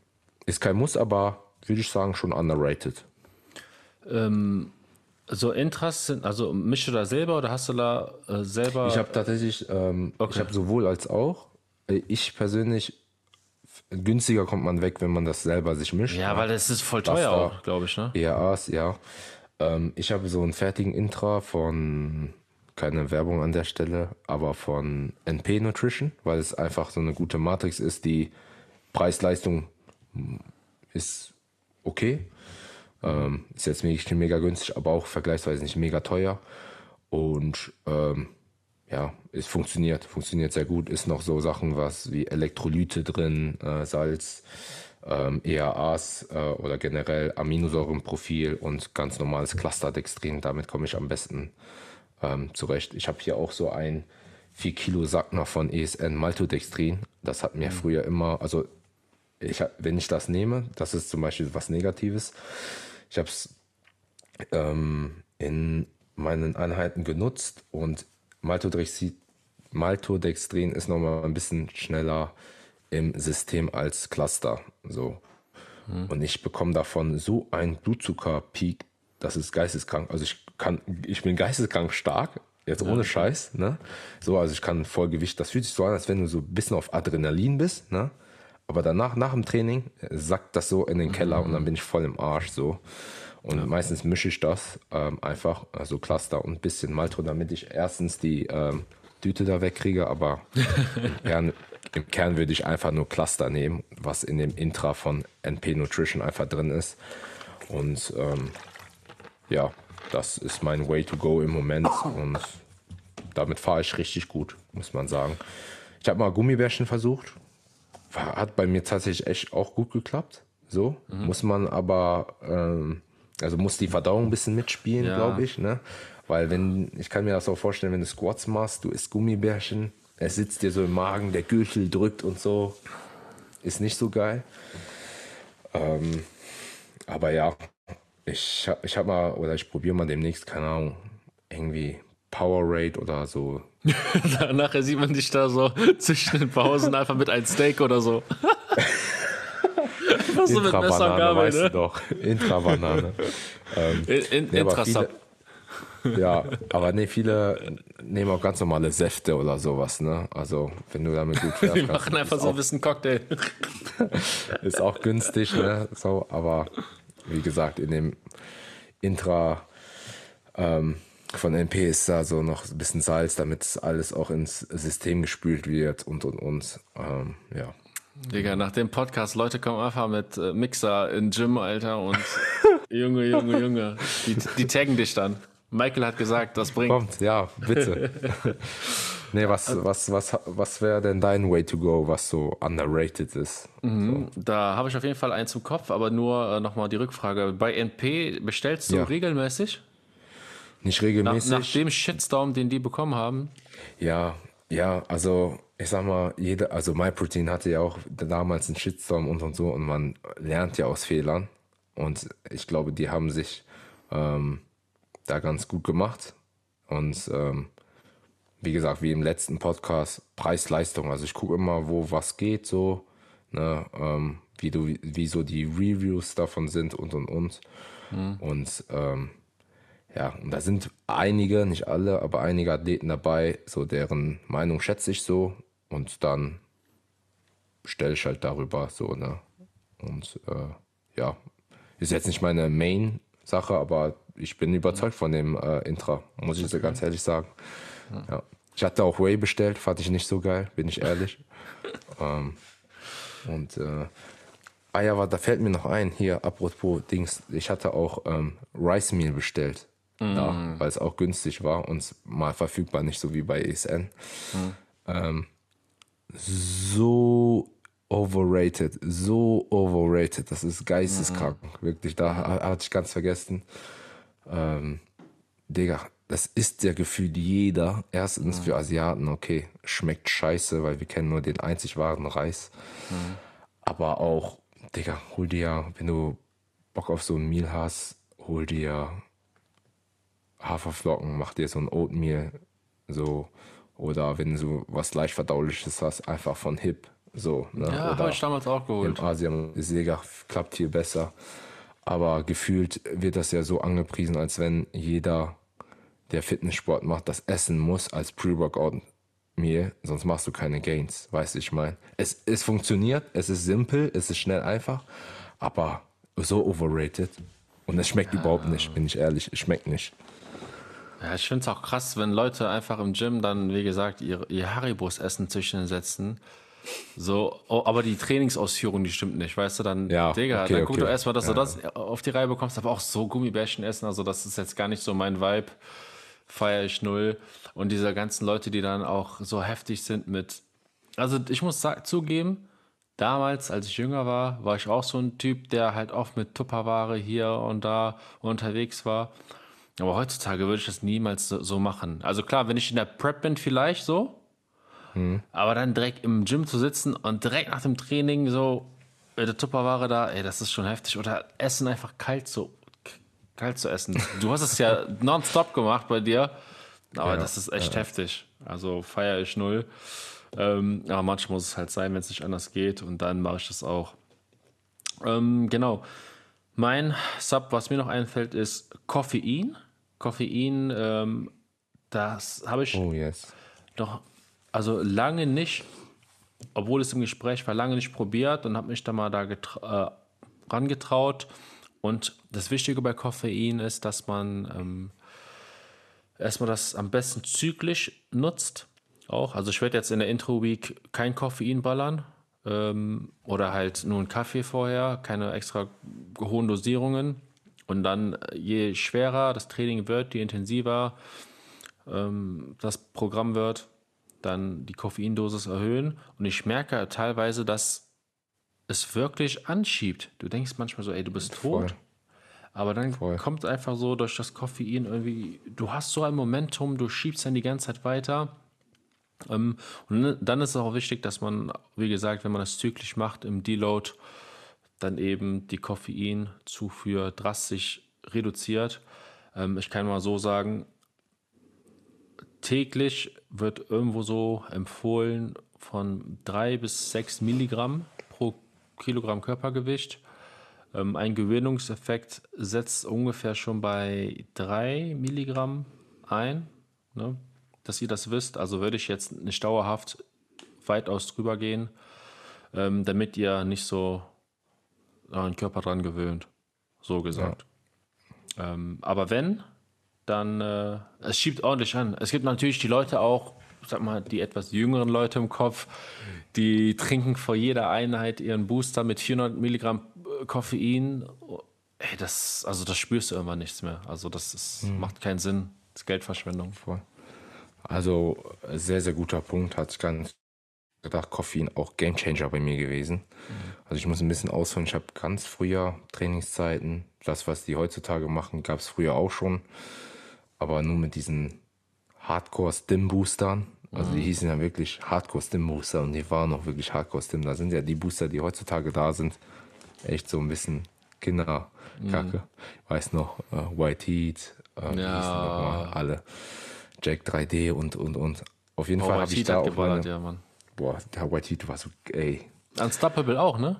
Speaker 2: ist kein Muss, aber würde ich sagen, schon underrated.
Speaker 1: Ähm, so Intras sind, also mischst du da selber oder hast du da äh, selber?
Speaker 2: Ich habe tatsächlich, ähm, okay. ich habe sowohl als auch. Äh, ich persönlich günstiger kommt man weg, wenn man das selber sich mischt.
Speaker 1: Ja, weil das ist voll teuer glaube ich, ne?
Speaker 2: ERAs, ja. Ähm, ich habe so einen fertigen Intra von, keine Werbung an der Stelle, aber von NP Nutrition, weil es einfach so eine gute Matrix ist, die Preis-Leistung ist okay. Ähm, ist jetzt nicht mega günstig, aber auch vergleichsweise nicht mega teuer. Und ähm, ja, es funktioniert, funktioniert sehr gut. Ist noch so Sachen, was wie Elektrolyte drin, äh, Salz, ähm, EAAs äh, oder generell Aminosäurenprofil und ganz normales Clusterdextrin. Damit komme ich am besten ähm, zurecht. Ich habe hier auch so ein 4 Kilo Sack noch von ESN Maltodextrin. Das hat mir mhm. früher immer, also ich, wenn ich das nehme, das ist zum Beispiel was Negatives. Ich habe es ähm, in meinen Einheiten genutzt und Maltodextrin, Maltodextrin ist nochmal ein bisschen schneller im System als Cluster. So. Hm. Und ich bekomme davon so einen Blutzuckerpeak, das ist geisteskrank. Also ich kann, ich bin geisteskrank stark, jetzt ohne ja. Scheiß, ne? So, also ich kann Vollgewicht, das fühlt sich so an, als wenn du so ein bisschen auf Adrenalin bist, ne? Aber danach, nach dem Training, sackt das so in den Keller mhm. und dann bin ich voll im Arsch, so. Und ja. meistens mische ich das ähm, einfach, also Cluster und ein bisschen Malto, damit ich erstens die ähm, Düte da wegkriege, aber im, Kern, im Kern würde ich einfach nur Cluster nehmen, was in dem Intra von NP Nutrition einfach drin ist. Und ähm, ja, das ist mein Way to go im Moment und damit fahre ich richtig gut, muss man sagen. Ich habe mal Gummibärchen versucht, hat bei mir tatsächlich echt auch gut geklappt. So mhm. muss man aber ähm, also muss die Verdauung ein bisschen mitspielen, ja. glaube ich. Ne? Weil wenn, ich kann mir das auch vorstellen, wenn du Squats machst, du isst Gummibärchen, es sitzt dir so im Magen, der Gürtel drückt und so. Ist nicht so geil. Ähm, aber ja, ich, ich habe mal, oder ich probiere mal demnächst, keine Ahnung, irgendwie Powerade oder so.
Speaker 1: Nachher sieht man dich da so zwischen den Pausen einfach mit einem Steak oder so.
Speaker 2: Was so mit Messer und Gabel, weißt ne? du doch. Intrabanane. ähm, in, in, nee, Intrasub. Ja, aber nee, viele nehmen auch ganz normale Säfte oder sowas, ne? Also, wenn du damit gut fährst.
Speaker 1: Die machen einfach so ein bisschen Cocktail.
Speaker 2: ist auch günstig, ne? So, aber wie gesagt, in dem Intra ähm, von NP ist da so noch ein bisschen Salz, damit alles auch ins System gespült wird und und und. Ähm, ja.
Speaker 1: Digga, nach dem Podcast, Leute kommen einfach mit äh, Mixer in Gym, Alter, und Junge, Junge, Junge. Die, die taggen dich dann. Michael hat gesagt, das bringt. Kommt,
Speaker 2: ja, bitte. nee, was, was, was, was wäre denn dein Way to go, was so underrated ist?
Speaker 1: Mhm, so. Da habe ich auf jeden Fall eins im Kopf, aber nur äh, nochmal die Rückfrage. Bei NP bestellst du ja. regelmäßig?
Speaker 2: Nicht regelmäßig.
Speaker 1: Nach, nach dem Shitstorm, den die bekommen haben?
Speaker 2: Ja, ja, also ich sag mal, jeder, also MyProtein hatte ja auch damals einen Shitstorm und und so und man lernt ja aus Fehlern. Und ich glaube, die haben sich ähm, da ganz gut gemacht. Und ähm, wie gesagt, wie im letzten Podcast, Preis-Leistung. Also ich gucke immer, wo was geht, so, ne, ähm, wie du, wie so die Reviews davon sind und und und. Mhm. Und ähm, ja, und da sind einige, nicht alle, aber einige Athleten dabei, so deren Meinung schätze ich so und dann stelle ich halt darüber so, ne? Und äh, ja, ist jetzt nicht meine Main-Sache, aber ich bin überzeugt von dem äh, Intra, muss ich so ganz ehrlich sagen. Ja. Ich hatte auch Whey bestellt, fand ich nicht so geil, bin ich ehrlich. ähm, und äh, ah ja, da fällt mir noch ein, hier, apropos Dings, ich hatte auch ähm, Rice Meal bestellt. Mm. Da, weil es auch günstig war und mal verfügbar, nicht so wie bei ESN. Mm. Ähm, so overrated, so overrated. Das ist geisteskrank, mhm. wirklich. Da hatte ich ganz vergessen. Ähm, Digga, das ist der Gefühl jeder. Erstens mhm. für Asiaten, okay, schmeckt scheiße, weil wir kennen nur den einzig wahren Reis. Mhm. Aber auch, Digga, hol dir, wenn du Bock auf so ein Meal hast, hol dir Haferflocken, mach dir so ein Oatmeal, so oder wenn du was leicht verdauliches hast, einfach von Hip. So,
Speaker 1: ne? Ja, habe ich damals auch geholt.
Speaker 2: Im Asien ist egal, klappt hier besser. Aber gefühlt wird das ja so angepriesen, als wenn jeder, der Fitnesssport macht, das essen muss als Pre-Workout Meal, sonst machst du keine Gains, weißt du, ich meine. Es, es funktioniert, es ist simpel, es ist schnell einfach, aber so overrated. Und es schmeckt überhaupt nicht, bin ich ehrlich. Es schmeckt nicht.
Speaker 1: Ja, ich finde es auch krass, wenn Leute einfach im Gym dann, wie gesagt, ihr, ihr Haribos essen zwischen setzen. So, oh, aber die Trainingsausführung, die stimmt nicht, weißt du, dann,
Speaker 2: Ja,
Speaker 1: Digga,
Speaker 2: okay,
Speaker 1: dann guck
Speaker 2: okay.
Speaker 1: doch erstmal, dass
Speaker 2: Ja.
Speaker 1: du das auf die Reihe bekommst, aber auch so Gummibärchen essen, also das ist jetzt gar nicht so mein Vibe, feiere ich null. Und diese ganzen Leute, die dann auch so heftig sind mit, also ich muss zugeben, damals, als ich jünger war, war ich auch so ein Typ, der halt oft mit Tupperware hier und da unterwegs war. Aber heutzutage würde ich das niemals so machen. Also klar, wenn ich in der Prep bin, vielleicht so. Aber dann direkt im Gym zu sitzen und direkt nach dem Training so mit der Tupperware da, ey, das ist schon heftig. Oder Essen einfach kalt so k- kalt zu essen. Du hast es ja nonstop gemacht bei dir, aber
Speaker 2: Ja,
Speaker 1: das ist echt heftig. Also feiere ich null. Ähm, aber manchmal muss es halt sein, wenn es nicht anders geht und dann mache ich das auch. Ähm, genau. Mein Sub, was mir noch einfällt, ist Koffein. Koffein, ähm, das habe ich
Speaker 2: Oh, yes.
Speaker 1: noch, also lange nicht, obwohl es im Gespräch war, lange nicht probiert und habe mich da mal da äh, rangetraut. Und das Wichtige bei Koffein ist, dass man ähm, erstmal das am besten zyklisch nutzt. Auch. Also ich werde jetzt in der Intro-Week kein Koffein ballern. Ähm, oder halt nur einen Kaffee vorher, keine extra hohen Dosierungen. Und dann, äh, je schwerer das Training wird, je intensiver ähm, das Programm wird, dann die Koffeindosis erhöhen. Und ich merke teilweise, dass es wirklich anschiebt. Du denkst manchmal so, ey, du bist
Speaker 2: Voll.
Speaker 1: tot. Aber dann
Speaker 2: Voll.
Speaker 1: kommt einfach so durch das Koffein irgendwie, du hast so ein Momentum, du schiebst dann die ganze Zeit weiter. Ähm, und dann ist es auch wichtig, dass man, wie gesagt, wenn man das zyklisch macht im Deload, dann eben die Koffeinzufuhr drastisch reduziert. Ähm, ich kann mal so sagen, täglich wird irgendwo so empfohlen von drei bis sechs Milligramm pro Kilogramm Körpergewicht. Ähm, ein Gewinnungseffekt setzt ungefähr schon bei drei Milligramm ein, ne? dass ihr das wisst. Also würde ich jetzt nicht dauerhaft weitaus drüber gehen, ähm, damit ihr nicht so euren Körper dran gewöhnt. So gesagt. Ähm, aber wenn, dann äh, es schiebt ordentlich an. Es gibt natürlich die Leute auch, ich sag mal, die etwas jüngeren Leute im Kopf, die trinken vor jeder Einheit ihren Booster mit 400 Milligramm äh, Koffein. Ey, das, also das spürst du irgendwann nichts mehr. Also das ist, macht keinen Sinn. Das ist Geldverschwendung.
Speaker 2: Voll. Also, sehr, sehr guter Punkt. Gar nicht gedacht. Koffein auch Gamechanger bei mir gewesen. Also, ich muss ein bisschen ausholen. Ich habe ganz früher Trainingszeiten, das, was die heutzutage machen, gab es früher auch schon. Aber nur mit diesen Hardcore-Stim-Boostern. Also, die hießen ja wirklich Hardcore-Stim-Booster und die waren auch wirklich Hardcore-Stim. Da sind ja die Booster, die heutzutage da sind, echt so ein bisschen Kinderkacke. Weiß noch, äh, White Heat, äh,
Speaker 1: Ja.
Speaker 2: nochmal? alle. Jack 3D und, und, und. Auf jeden
Speaker 1: Oh,
Speaker 2: Fall habe ich da auch meine,
Speaker 1: ja, Mann.
Speaker 2: boah, der White Heat war so, ey,
Speaker 1: Unstoppable auch, ne?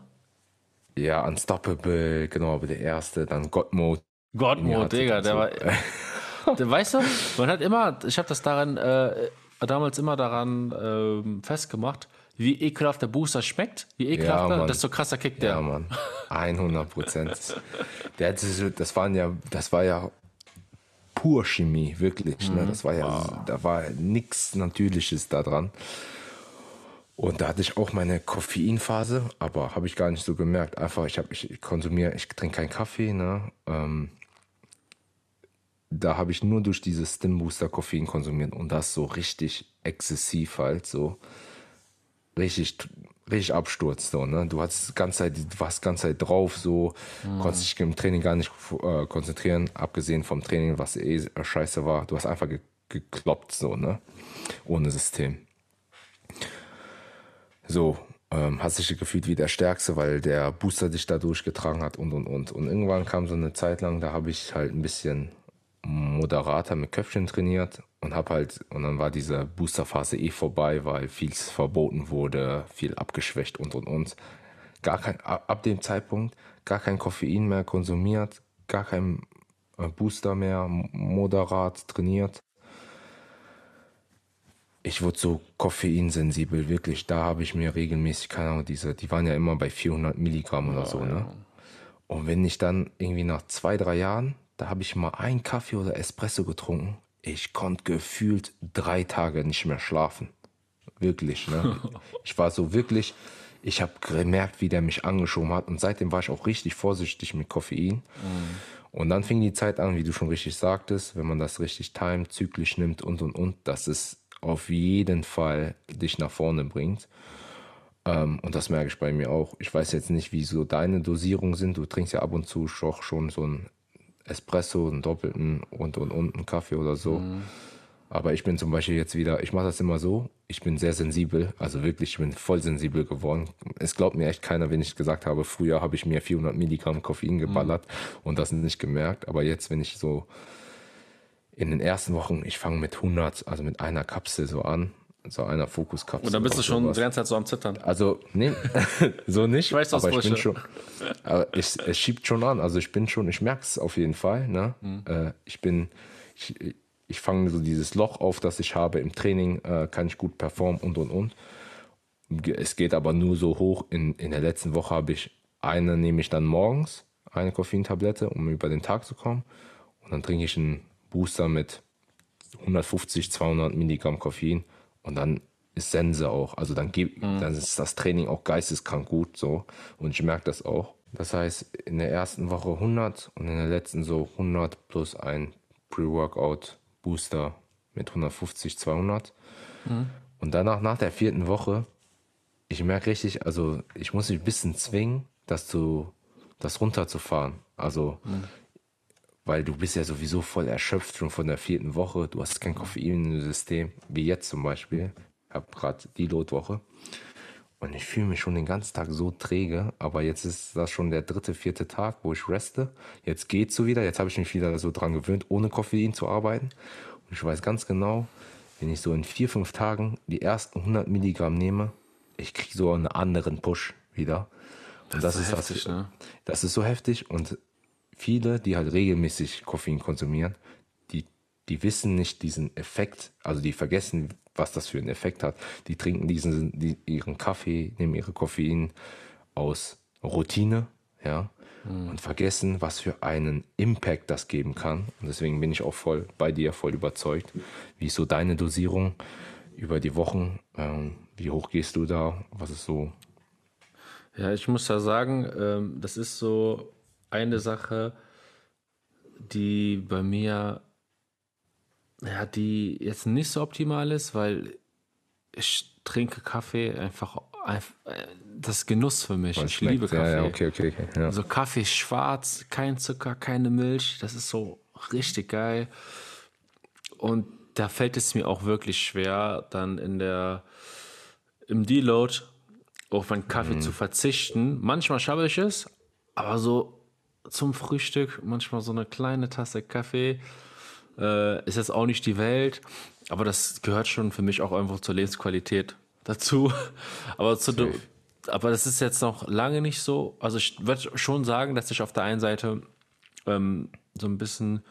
Speaker 2: ja, Unstoppable, genau, aber der erste, dann God Mode.
Speaker 1: Godmode,
Speaker 2: Ja,
Speaker 1: Digga, der war. weißt du, man hat immer, ich habe das daran, äh, damals immer daran ähm, festgemacht, wie ekelhaft der Booster schmeckt. Je ekelhafter,
Speaker 2: Mann.
Speaker 1: desto krasser kickt der.
Speaker 2: Ja, Mann, 100 Prozent. Das waren ja, das war ja pur Chemie, wirklich. Ne? Das war ja, da war nichts Natürliches da dran. Und da hatte ich auch meine Koffeinphase, aber habe ich gar nicht so gemerkt. Einfach, ich, hab, ich konsumiere, ich trinke keinen Kaffee. Ne? Ähm, da habe ich nur durch dieses Stim Booster Koffein konsumiert und das so richtig exzessiv halt so richtig richtig Absturz so ne? Du die ganze Zeit du warst ganze Zeit drauf so konntest dich im Training gar nicht äh, konzentrieren abgesehen vom Training was eh scheiße war. Du hast einfach ge gekloppt so ne? Ohne System. So ähm, hast dich gefühlt wie der Stärkste, weil der Booster dich da durchgetragen hat und und und. Und irgendwann kam so eine Zeit lang, da habe ich halt ein bisschen moderater mit Köpfchen trainiert und habe halt, und dann war diese Boosterphase eh vorbei, weil viel verboten wurde, viel abgeschwächt und und und. Gar kein, ab dem Zeitpunkt gar kein Koffein mehr konsumiert, gar kein äh, Booster mehr, moderat trainiert ich wurde so koffeinsensibel, wirklich. Da habe ich mir regelmäßig, keine Ahnung, diese, die waren ja immer bei 400 Milligramm oder so, ne? Und wenn ich dann irgendwie nach zwei, drei Jahren, da habe ich mal einen Kaffee oder Espresso getrunken, ich konnte gefühlt drei Tage nicht mehr schlafen. Wirklich, ne? Ich war so wirklich, ich habe gemerkt, wie der mich angeschoben hat. Und seitdem war ich auch richtig vorsichtig mit Koffein. Mhm. Und dann fing die Zeit an, wie du schon richtig sagtest, wenn man das richtig timet, zyklisch nimmt und und und, dass es auf jeden Fall dich nach vorne bringt. Ähm, und das merke ich bei mir auch. Ich weiß jetzt nicht, wie so deine Dosierungen sind. Du trinkst ja ab und zu schon so ein Espresso, einen doppelten und und und einen Kaffee oder so. Mhm. Aber ich bin zum Beispiel jetzt wieder, ich mache das immer so, ich bin sehr sensibel, also wirklich, ich bin voll sensibel geworden. Es glaubt mir echt keiner, wenn ich gesagt habe, früher habe ich mir 400 Milligramm Koffein geballert mhm. und das nicht gemerkt. Aber jetzt, wenn ich so in den ersten Wochen, ich fange mit 100, also mit einer Kapsel so an, so einer Fokuskapsel.
Speaker 1: Und dann bist du schon sowas. die ganze Zeit so am Zittern.
Speaker 2: Also, nee, so nicht. Ich weiß, was aber ich bin schon, aber es, es schiebt schon an. Also ich bin schon, ich merke es auf jeden Fall. Ne? Mhm. Äh, ich bin, ich, ich fange so dieses Loch auf, das ich habe im Training, äh, kann ich gut performen und und und. Es geht aber nur so hoch. In, in der letzten Woche habe ich eine, nehme ich dann morgens, eine Koffeintablette, um über den Tag zu kommen. Und dann trinke ich einen Booster mit 150, 200 Milligramm Koffein. Und dann ist Sense auch. Also dann, gibt, mhm. dann ist das Training auch geisteskrank gut so. Und ich merke das auch. Das heißt, in der ersten Woche 100 und in der letzten so 100 plus ein Pre-Workout Booster mit 150, 200. Mhm. Und danach, nach der vierten Woche, ich merke richtig, also ich muss mich ein bisschen zwingen, das, zu, das runterzufahren. Also, mhm. Weil du bist ja sowieso voll erschöpft schon von der vierten Woche. Du hast kein Koffein im System, wie jetzt zum Beispiel. Ich habe gerade die Lotwoche. Und ich fühle mich schon den ganzen Tag so träge, aber jetzt ist das schon der dritte, vierte Tag, wo ich reste. Jetzt geht's so wieder. Jetzt habe ich mich wieder so dran gewöhnt, ohne Koffein zu arbeiten. Und ich weiß ganz genau, wenn ich so in vier, fünf Tagen die ersten 100 Milligramm nehme, ich kriege so einen anderen Push wieder. Und das, das ist, heftig, das, ne? das ist so heftig. Und viele, die halt regelmäßig Koffein konsumieren, die, die wissen nicht diesen Effekt, also die vergessen, was das für einen Effekt hat. Die trinken diesen, die, ihren Kaffee, nehmen ihre Koffein aus Routine, ja, mhm. und vergessen, was für einen Impact das geben kann. Und deswegen bin ich auch voll bei dir, voll überzeugt. Wie ist so deine Dosierung über die Wochen? Ähm, wie hoch gehst du da? Was ist so?
Speaker 1: Ja, ich muss da sagen, ähm, das ist so eine Sache, die bei mir ja, die jetzt nicht so optimal ist, weil ich trinke Kaffee einfach, einfach das Genuss für mich. ich liebe Kaffee. Ja, ja, okay, okay, okay, ja. Also Kaffee schwarz, kein Zucker, keine Milch, das ist so richtig geil. Und da fällt es mir auch wirklich schwer, dann in der im Deload auf einen Kaffee mhm. zu verzichten. Manchmal schaffe ich es, aber so zum Frühstück manchmal so eine kleine Tasse Kaffee äh, ist jetzt auch nicht die Welt, aber das gehört schon für mich auch einfach zur Lebensqualität dazu. aber, zu, aber das ist jetzt noch lange nicht so. Also ich würde schon sagen, dass ich auf der einen Seite ähm, so ein bisschen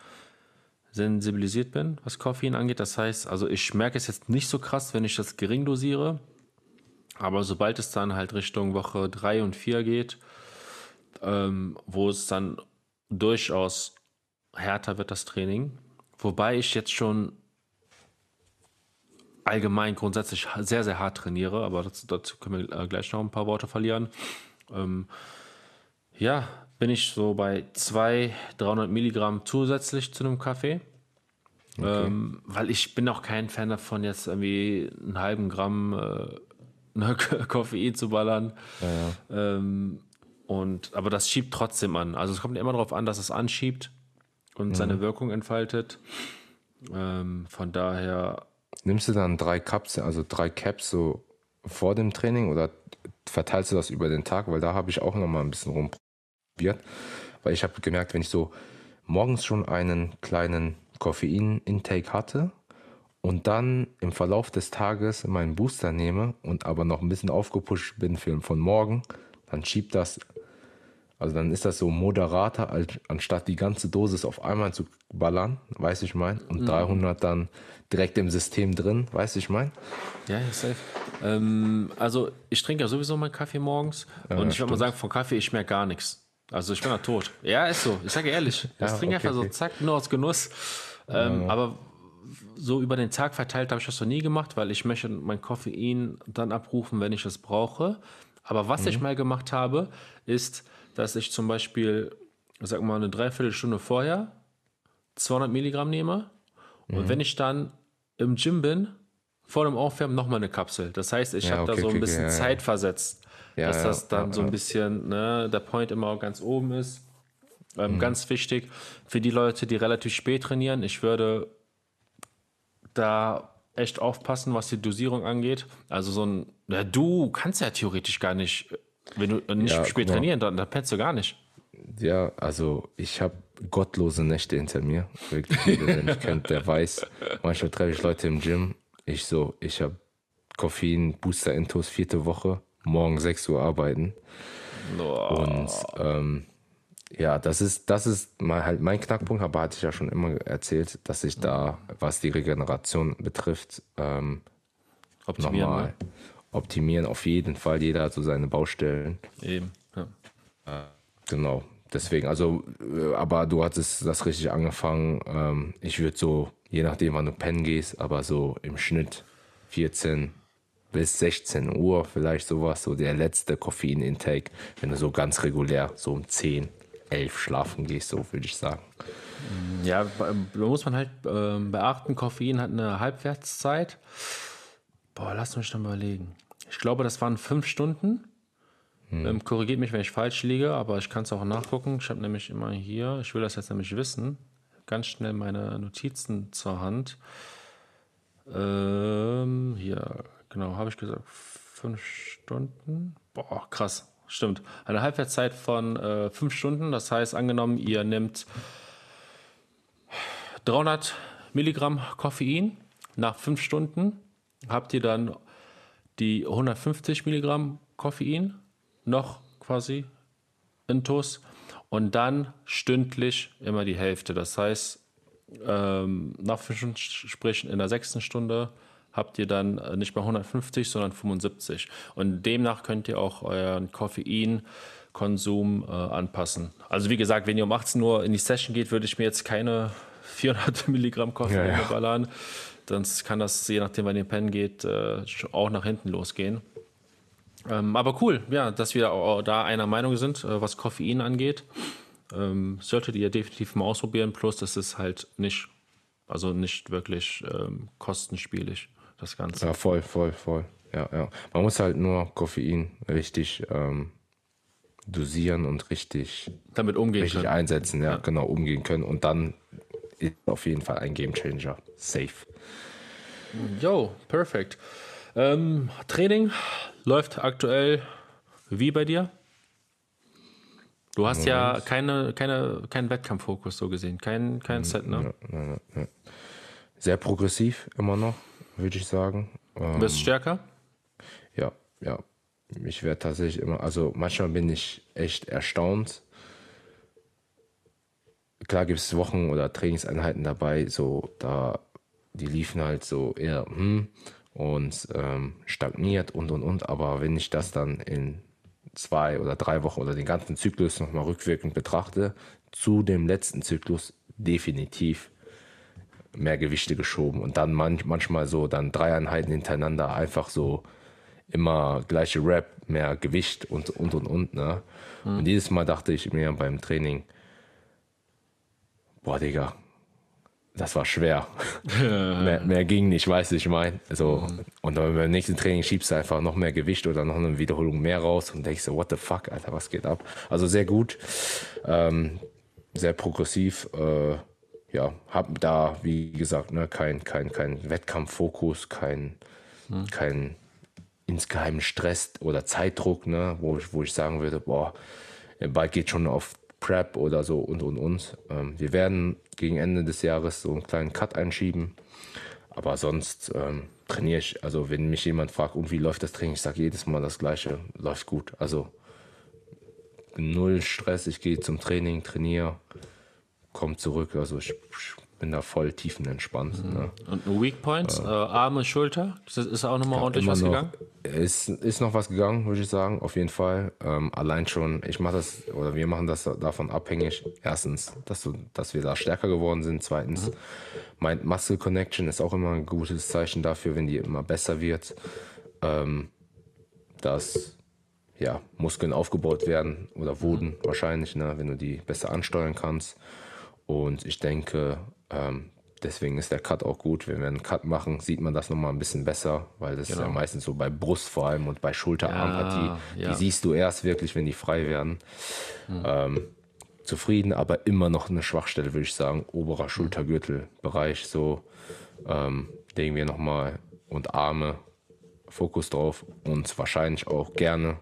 Speaker 1: sensibilisiert bin, was Koffein angeht. Das heißt, also ich merke es jetzt nicht so krass, wenn ich das gering dosiere. Aber sobald es dann halt Richtung Woche 3 und 4 geht, ähm, wo es dann durchaus härter wird, das Training, Wobei ich jetzt schon allgemein grundsätzlich sehr, sehr hart trainiere, aber dazu, dazu können wir äh, gleich noch ein paar Worte verlieren. Ähm, ja, bin ich so bei 200, 300 Milligramm zusätzlich zu einem Kaffee. Okay. Ähm, weil ich bin auch kein Fan davon, jetzt irgendwie einen halben Gramm äh, Koffein zu ballern. Ja, ja. Ähm, und, aber das schiebt trotzdem an. Also es kommt immer darauf an, dass es anschiebt und mhm. seine Wirkung entfaltet. Ähm, von daher.
Speaker 2: Nimmst du dann drei Cups, also drei Caps so vor dem Training oder verteilst du das über den Tag? Weil da habe ich auch noch mal ein bisschen rumprobiert. Weil ich habe gemerkt, wenn ich so morgens schon einen kleinen Koffein-Intake hatte und dann im Verlauf des Tages meinen Booster nehme und aber noch ein bisschen aufgepusht bin für, von morgen, dann schiebt das also dann ist das so moderater, als, anstatt die ganze Dosis auf einmal zu ballern, weiß ich mein, und mhm. 300 dann direkt im System drin, weiß ich mein.
Speaker 1: Ja, safe. Ähm, also ich trinke ja sowieso meinen Kaffee morgens ja, und ich würde mal sagen, von Kaffee ich merke gar nichts. Also ich bin da tot. Ja, ist so. Ich sage ehrlich. Das
Speaker 2: Ja,
Speaker 1: trinke
Speaker 2: okay,
Speaker 1: einfach so
Speaker 2: okay.
Speaker 1: zack, nur aus Genuss. Ähm, Aber so über den Tag verteilt habe ich das noch nie gemacht, weil ich möchte mein Koffein dann abrufen, wenn ich es brauche. Aber was
Speaker 2: Mhm.
Speaker 1: ich mal gemacht habe, ist, dass ich zum Beispiel, sag mal, eine Dreiviertelstunde vorher 200 Milligramm nehme.
Speaker 2: Mhm.
Speaker 1: Und wenn ich dann im Gym bin, vor dem Aufwärmen nochmal eine Kapsel. Das heißt, ich
Speaker 2: Ja,
Speaker 1: habe da
Speaker 2: okay,
Speaker 1: so ein
Speaker 2: okay,
Speaker 1: bisschen
Speaker 2: ja, ja.
Speaker 1: Zeit versetzt,
Speaker 2: Ja,
Speaker 1: dass das dann so ein bisschen, ne, der Point immer ganz oben ist. Ähm,
Speaker 2: Mhm.
Speaker 1: Ganz wichtig für die Leute, die relativ spät trainieren. Ich würde da echt aufpassen, was die Dosierung angeht. Also so ein, ja, du kannst ja theoretisch gar nicht, wenn du nicht
Speaker 2: Ja,
Speaker 1: spät
Speaker 2: genau.
Speaker 1: trainieren, dann, dann pennst du gar nicht.
Speaker 2: Ja, also ich habe gottlose Nächte hinter mir. Wirklich, jeder, der mich kennt, der weiß. Manchmal treffe ich Leute im Gym. Ich so, ich habe Koffein, Booster Intos, vierte Woche, morgen 6 Uhr arbeiten. Und ähm, ja, das ist, das ist mal halt mein Knackpunkt, aber hatte ich ja schon immer erzählt, dass ich da, was die Regeneration betrifft, ähm,
Speaker 1: Optimieren.
Speaker 2: nochmal optimieren. Auf jeden Fall, jeder hat so seine Baustellen.
Speaker 1: Eben. Ja.
Speaker 2: Genau. Deswegen, also, äh, aber du hattest das richtig angefangen. Ähm, ich würde so, je nachdem, wann du pennen gehst, aber so im Schnitt 14 bis 16 Uhr, vielleicht sowas, so der letzte Koffein-Intake, wenn du so ganz regulär so um 10, 11 schlafen gehst, so würde ich sagen.
Speaker 1: Ja, da muss man halt ähm, beachten, Koffein hat eine Halbwertszeit. Boah, lass mich dann mal überlegen. Ich glaube, das waren fünf Stunden. Ähm, korrigiert mich, wenn ich falsch liege, aber ich kann es auch nachgucken. Ich habe nämlich immer hier, ich will das jetzt nämlich wissen, ganz schnell meine Notizen zur Hand. Ähm, hier, genau, habe ich gesagt, fünf Stunden. Boah, krass, stimmt. Eine Halbwertszeit von äh, fünf Stunden. Das heißt, angenommen, ihr nehmt 300 Milligramm Koffein. Nach fünf Stunden habt ihr dann die 150 Milligramm Koffein noch quasi intus und dann stündlich immer die Hälfte. Das heißt, ähm, nach fünf sprich in der sechsten Stunde, habt ihr dann äh, nicht mehr 150, sondern 75. Und demnach könnt ihr auch euren Koffeinkonsum äh, anpassen. Also wie gesagt, wenn ihr um 18 Uhr in die Session geht, würde ich mir jetzt keine 400 Milligramm Koffein
Speaker 2: Ja, ja.
Speaker 1: ballern. Sonst kann das, je nachdem, wann ihr pennen geht, äh, auch nach hinten losgehen. Ähm, aber cool, ja, dass wir da einer Meinung sind, äh, was Koffein angeht. Ähm, solltet ihr definitiv mal ausprobieren. Plus, das ist halt nicht, also nicht wirklich ähm, kostenspielig, das Ganze.
Speaker 2: Ja, voll, voll, voll. Ja, ja. Man muss halt nur Koffein richtig ähm, dosieren und richtig,
Speaker 1: Damit umgehen
Speaker 2: richtig
Speaker 1: können.
Speaker 2: einsetzen, ja, genau, umgehen können. Und dann ist auf jeden Fall ein Gamechanger. Safe.
Speaker 1: Jo, perfekt. Ähm, Training läuft aktuell wie bei dir? Du hast ja keine, keine, keinen Wettkampffokus so gesehen, kein, kein Set, ne?
Speaker 2: Sehr progressiv immer noch, würde ich sagen. Ähm,
Speaker 1: Du bist stärker?
Speaker 2: Ja, ja. Ich werde tatsächlich immer, also manchmal bin ich echt erstaunt. Klar gibt es Wochen oder Trainingseinheiten dabei, so da, die liefen halt so eher hm, und ähm, stagniert und und und. Aber wenn ich das dann in zwei oder drei Wochen oder den ganzen Zyklus nochmal rückwirkend betrachte, zu dem letzten Zyklus definitiv mehr Gewichte geschoben und dann manch, manchmal so dann drei Einheiten hintereinander einfach so immer gleiche Rap, mehr Gewicht und und und und. Ne? Und jedes Mal dachte ich mir beim Training, boah Digga, das war schwer. mehr, mehr ging nicht, weißt du, ich meine. So, Und dann beim nächsten Training schiebst du einfach noch mehr Gewicht oder noch eine Wiederholung mehr raus und denkst so, what the fuck, Alter, was geht ab? Also sehr gut, ähm, sehr progressiv. Äh, ja, hab da, wie gesagt, ne, kein, kein, kein Wettkampffokus, kein, kein insgeheimen Stress oder Zeitdruck, ne, wo ich, wo ich sagen würde, boah, bald geht schon auf Prep oder so und und und. Ähm, wir werden gegen Ende des Jahres so einen kleinen Cut einschieben. Aber sonst ähm, trainiere ich, also wenn mich jemand fragt, und wie läuft das Training, ich sage jedes Mal das Gleiche, läuft gut. Also null Stress, ich gehe zum Training, trainiere, komme zurück. Also ich bin da voll tiefenentspannt. Mhm. Ne?
Speaker 1: Und Weak Point, äh, Arme, Schulter, ist, ist auch nochmal ordentlich was
Speaker 2: noch,
Speaker 1: gegangen?
Speaker 2: Ist, ist noch was gegangen, würde ich sagen, auf jeden Fall. Ähm, allein schon, ich mache das, oder wir machen das davon abhängig. Erstens, dass, du, dass wir da stärker geworden sind. Zweitens, mhm. mein Muscle Connection ist auch immer ein gutes Zeichen dafür, wenn die immer besser wird. Ähm, dass ja, Muskeln aufgebaut werden oder wurden mhm. wahrscheinlich, ne, wenn du die besser ansteuern kannst. Und ich denke, ähm, deswegen ist der Cut auch gut. Wenn wir einen Cut machen, sieht man das nochmal ein bisschen besser, weil das genau. ist ja genau. meistens so bei Brust vor allem und bei Schulterarmpartie. Ja, ja. Die siehst du erst wirklich, wenn die frei werden. Mhm. Ähm, zufrieden, aber immer noch eine Schwachstelle, würde ich sagen. Oberer Schultergürtelbereich, so ähm, legen wir nochmal und Arme Fokus drauf und wahrscheinlich auch gerne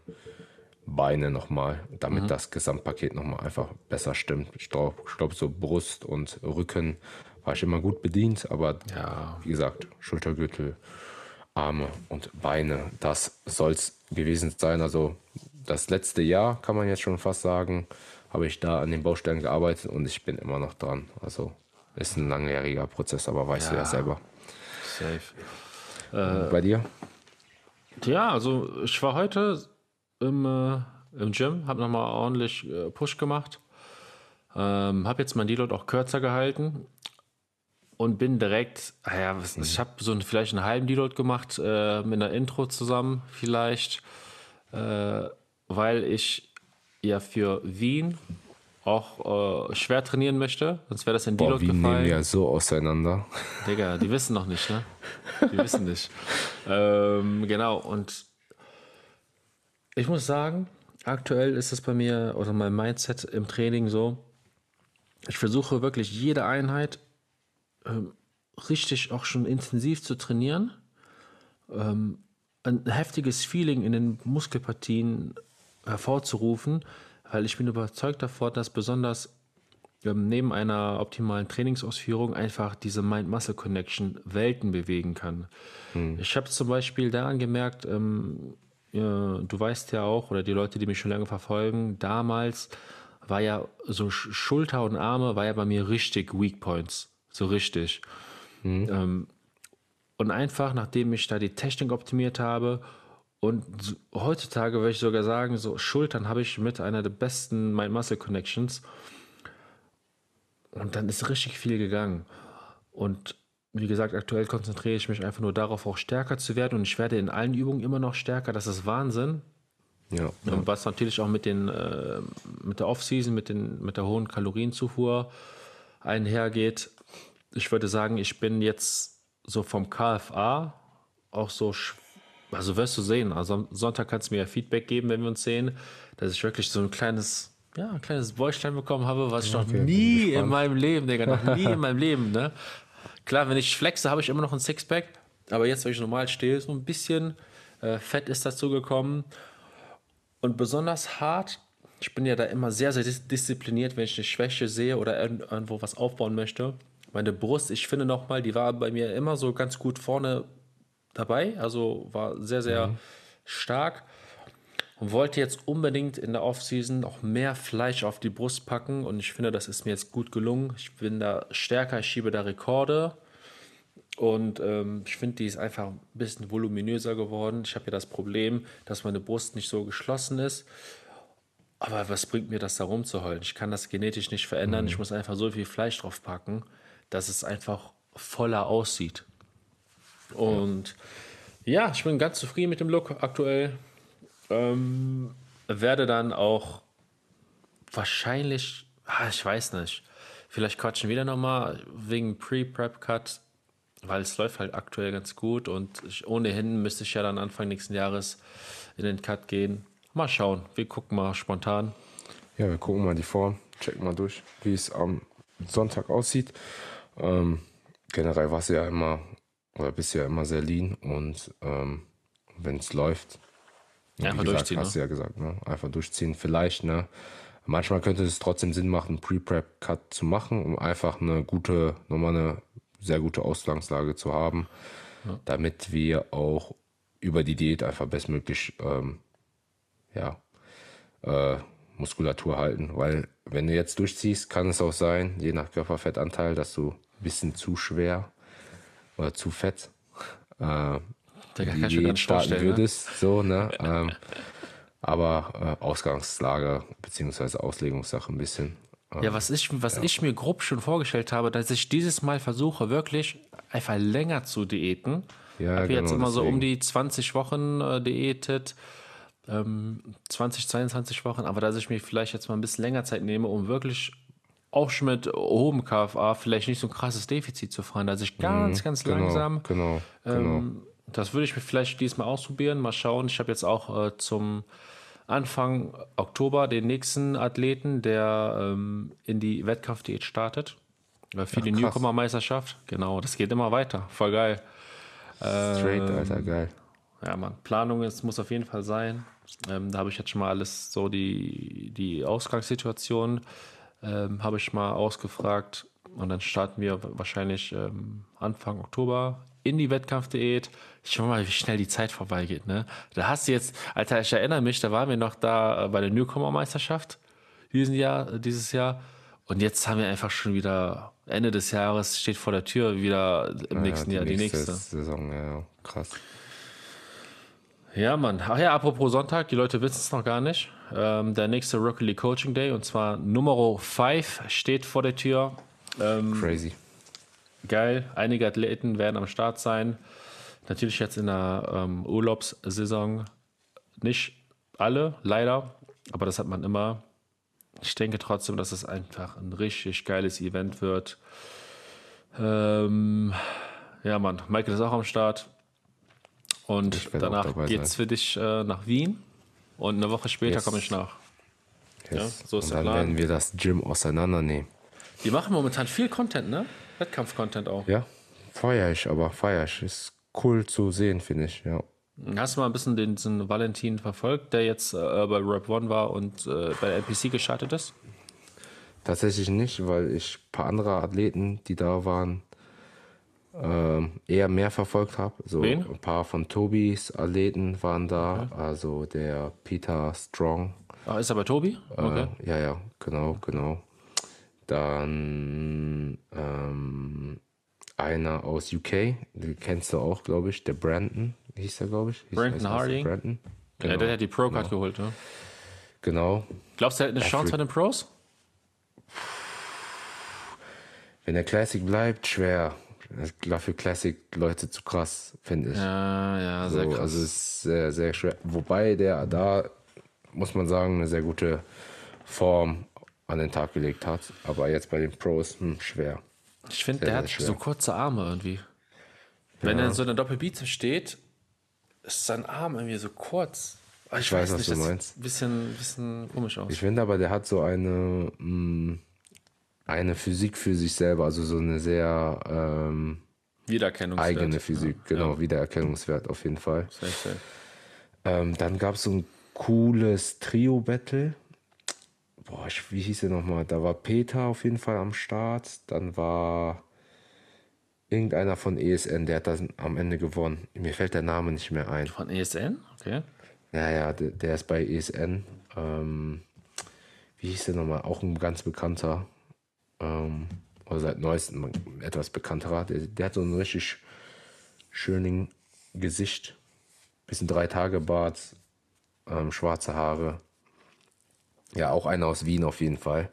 Speaker 2: Beine nochmal, damit mhm. das Gesamtpaket nochmal einfach besser stimmt. Ich glaube, glaub, so Brust und Rücken war ich immer gut bedient, aber ja. wie gesagt, Schultergürtel, Arme und Beine, das soll es gewesen sein. Also das letzte Jahr, kann man jetzt schon fast sagen, habe ich da an den Baustellen gearbeitet und ich bin immer noch dran. Also ist ein langjähriger Prozess, aber weißt ja. du ja selber. Safe. Äh, bei dir?
Speaker 1: Ja, also ich war heute im, äh, im Gym, habe nochmal ordentlich äh, Push gemacht. Ähm, habe jetzt mein Deload auch kürzer gehalten und bin direkt, ah ja, ich habe so ein, vielleicht einen halben Deload gemacht äh, mit einer Intro zusammen vielleicht, äh, weil ich ja für Wien auch äh, schwer trainieren möchte, sonst wäre das in Deload
Speaker 2: gefallen. Nehmen ja so auseinander.
Speaker 1: Digga, die wissen noch nicht, ne? Die wissen nicht. Ähm, genau, und ich muss sagen, aktuell ist es bei mir oder mein Mindset im Training so, ich versuche wirklich jede Einheit ähm, richtig auch schon intensiv zu trainieren, ähm, ein heftiges Feeling in den Muskelpartien hervorzurufen, weil ich bin überzeugt davon, dass besonders ähm, neben einer optimalen Trainingsausführung einfach diese Mind-Muscle-Connection Welten bewegen kann. Hm. Ich habe zum Beispiel daran gemerkt, ähm, du weißt ja auch, oder die Leute, die mich schon lange verfolgen, damals war ja so Schulter und Arme war ja bei mir richtig Weak Points. So richtig. Mhm. Ähm, und einfach, nachdem ich da die Technik optimiert habe und heutzutage würde ich sogar sagen, so Schultern habe ich mit einer der besten Mind Muscle Connections. Und dann ist richtig viel gegangen. Und wie gesagt, aktuell konzentriere ich mich einfach nur darauf, auch stärker zu werden. Und ich werde in allen Übungen immer noch stärker. Das ist Wahnsinn. Ja, ja. Was natürlich auch mit, den, äh, mit der Off-Season, mit, mit der hohen Kalorienzufuhr einhergeht. Ich würde sagen, ich bin jetzt so vom KFA auch so, also wirst du sehen. Also am Sonntag kannst du mir ja Feedback geben, wenn wir uns sehen, dass ich wirklich so ein kleines, ja, ein kleines Bäuchlein bekommen habe, was ich noch okay, nie in meinem Leben, Digga, noch nie in meinem Leben, ne? Klar, wenn ich flexe, habe ich immer noch ein Sixpack. Aber jetzt, wenn ich normal stehe, so ein bisschen äh, Fett ist dazu gekommen. Und besonders hart, ich bin ja da immer sehr, sehr diszipliniert, wenn ich eine Schwäche sehe oder irgendwo was aufbauen möchte. Meine Brust, ich finde nochmal, die war bei mir immer so ganz gut vorne dabei. Also war sehr, sehr mhm. stark und wollte jetzt unbedingt in der Offseason auch mehr Fleisch auf die Brust packen und ich finde, das ist mir jetzt gut gelungen. Ich bin da stärker, ich schiebe da Rekorde und ähm, ich finde, die ist einfach ein bisschen voluminöser geworden. Ich habe ja das Problem, dass meine Brust nicht so geschlossen ist. Aber was bringt mir das da rumzuheulen? Ich kann das genetisch nicht verändern. Mhm. Ich muss einfach so viel Fleisch drauf packen, dass es einfach voller aussieht. Und ja ich bin ganz zufrieden mit dem Look aktuell. Ähm, werde dann auch wahrscheinlich, ah, ich weiß nicht, vielleicht quatschen wieder nochmal wegen Pre-Prep-Cut, weil es läuft halt aktuell ganz gut und ich, ohnehin müsste ich ja dann Anfang nächsten Jahres in den Cut gehen. Mal schauen, wir gucken mal spontan.
Speaker 2: Ja, wir gucken mal die Form, checken mal durch, wie es am Sonntag aussieht. Ähm, generell war es ja immer, oder bist ja immer sehr lean und ähm, wenn es läuft,
Speaker 1: ja, einfach gesagt, durchziehen.
Speaker 2: Hast ne? du ja gesagt, ne? Einfach durchziehen. Vielleicht, ne? Manchmal könnte es trotzdem Sinn machen, einen Pre-Prep-Cut zu machen, um einfach eine gute, nochmal eine sehr gute Ausgangslage zu haben, ja. damit wir auch über die Diät einfach bestmöglich ähm, ja, äh, Muskulatur halten. Weil wenn du jetzt durchziehst, kann es auch sein, je nach Körperfettanteil, dass du bisschen zu schwer oder zu fett. Äh,
Speaker 1: Ich
Speaker 2: Diät
Speaker 1: gar nicht
Speaker 2: starten würdest, so, ne? ähm, aber äh, Ausgangslage beziehungsweise Auslegungssache ein bisschen. Äh,
Speaker 1: Ja, was ich, was ich mir grob schon vorgestellt habe, dass ich dieses Mal versuche, wirklich einfach länger zu diäten.
Speaker 2: Ja,
Speaker 1: habe jetzt
Speaker 2: genau,
Speaker 1: immer so um
Speaker 2: deswegen.
Speaker 1: die 20 Wochen äh, diätet, ähm, 20, 22 Wochen, aber dass ich mir vielleicht jetzt mal ein bisschen länger Zeit nehme, um wirklich auch schon mit hohem KFA vielleicht nicht so ein krasses Defizit zu fahren, dass ich ganz, ganz
Speaker 2: genau,
Speaker 1: langsam
Speaker 2: Genau, genau.
Speaker 1: Das würde ich mir vielleicht diesmal ausprobieren. Mal schauen. Ich habe jetzt auch äh, zum Anfang Oktober den nächsten Athleten, der ähm, in die Wettkampfdiät startet. Äh, für die
Speaker 2: krass.
Speaker 1: Newcomer-Meisterschaft. Genau, das geht immer weiter. Voll geil.
Speaker 2: Straight,
Speaker 1: ähm,
Speaker 2: Alter, geil.
Speaker 1: Ja, Mann. Planung ist, muss auf jeden Fall sein. Ähm, da habe ich jetzt schon mal alles, so die, die Ausgangssituation ähm, habe ich mal ausgefragt. Und dann starten wir wahrscheinlich ähm, Anfang Oktober in die Wettkampfdiät. Ich schau mal, wie schnell die Zeit vorbeigeht. Ne? Da hast du jetzt, Alter, ich erinnere mich, da waren wir noch da äh, bei der Newcomer-Meisterschaft diesen Jahr, dieses Jahr. Und jetzt haben wir einfach schon wieder Ende des Jahres, steht vor der Tür wieder im nächsten
Speaker 2: ja,
Speaker 1: Jahr die nächste.
Speaker 2: Saison, ja, ja, krass.
Speaker 1: Ja, Mann. Ach ja, apropos Sonntag, die Leute wissen es noch gar nicht. Ähm, der nächste Rocket League Coaching Day, und zwar Nummer 5, steht vor der Tür. Ähm,
Speaker 2: Crazy.
Speaker 1: Geil. Einige Athleten werden am Start sein. Natürlich jetzt in der ähm, Urlaubssaison nicht alle, leider. Aber das hat man immer. Ich denke trotzdem, dass es einfach ein richtig geiles Event wird. Ähm, ja, Mann. Michael ist auch am Start. Und danach geht's
Speaker 2: sein.
Speaker 1: für dich äh, nach Wien. Und eine Woche später
Speaker 2: Yes.
Speaker 1: komme ich nach. Ja,
Speaker 2: Yes.
Speaker 1: so ist
Speaker 2: Und
Speaker 1: der
Speaker 2: dann
Speaker 1: Plan.
Speaker 2: werden wir das Gym auseinandernehmen.
Speaker 1: Die machen momentan viel Content, ne? Wettkampf-Content auch.
Speaker 2: Ja, feier ich, aber feier ich. Ist cool zu sehen, finde ich, ja.
Speaker 1: Hast du mal ein bisschen den, diesen Valentin verfolgt, der jetzt äh, bei Rap One war und äh, bei der NPC gestartet ist?
Speaker 2: Tatsächlich nicht, weil ich ein paar andere Athleten, die da waren, ähm, eher mehr verfolgt habe. So
Speaker 1: Wen?
Speaker 2: ein paar von Tobis Athleten waren da, also der Peter Strong.
Speaker 1: Ah, ist er bei Tobi? Okay.
Speaker 2: Äh, ja, ja, genau, genau. Dann ähm, einer aus UK, den kennst du auch, glaube ich, der Brandon, hieß er, glaube ich. Hieß,
Speaker 1: Brandon
Speaker 2: heißt
Speaker 1: Harding?
Speaker 2: Brandon.
Speaker 1: ja, der hat die Pro-Card geholt, ne?
Speaker 2: Genau.
Speaker 1: Glaubst du, er hat eine Chance
Speaker 2: Afri-
Speaker 1: bei den Pros?
Speaker 2: Wenn der Classic bleibt, schwer. Dafür Classic Leute zu krass, finde ich.
Speaker 1: Ja, ja, sehr
Speaker 2: so,
Speaker 1: krass.
Speaker 2: Also es ist sehr, sehr schwer. Wobei der da, muss man sagen, eine sehr gute Form an den Tag gelegt hat. Aber jetzt bei den Pros, hm, schwer.
Speaker 1: ich finde, der hat
Speaker 2: schwer.
Speaker 1: so kurze Arme irgendwie. Wenn er in so einer Doppelbizeps steht, ist sein Arm irgendwie so kurz. Ah,
Speaker 2: Ich weiß, was du
Speaker 1: das sieht
Speaker 2: meinst.
Speaker 1: Ein bisschen, bisschen komisch aus.
Speaker 2: Ich finde aber, der hat so eine, mh, eine Physik für sich selber, also so eine sehr ähm,
Speaker 1: Wiedererkennungswert.
Speaker 2: eigene Physik, genau, Wiedererkennungswert auf jeden Fall.
Speaker 1: Safe, safe.
Speaker 2: Ähm, dann gab es so ein cooles Trio-Battle. Boah, ich, wie hieß der nochmal? Da war Peter auf jeden Fall am Start. Dann war irgendeiner von ESN, der hat das am Ende gewonnen. Mir fällt der Name nicht mehr ein.
Speaker 1: Von ESN? Okay.
Speaker 2: Ja, ja, der, der ist bei ESN. Ähm, wie hieß der nochmal? Auch ein ganz bekannter. Ähm, oder seit neuestem etwas bekannterer. Der, der hat so ein richtig schönen Gesicht. Bisschen drei Tage Bart, ähm, schwarze Haare. Ja, auch einer aus Wien auf jeden Fall.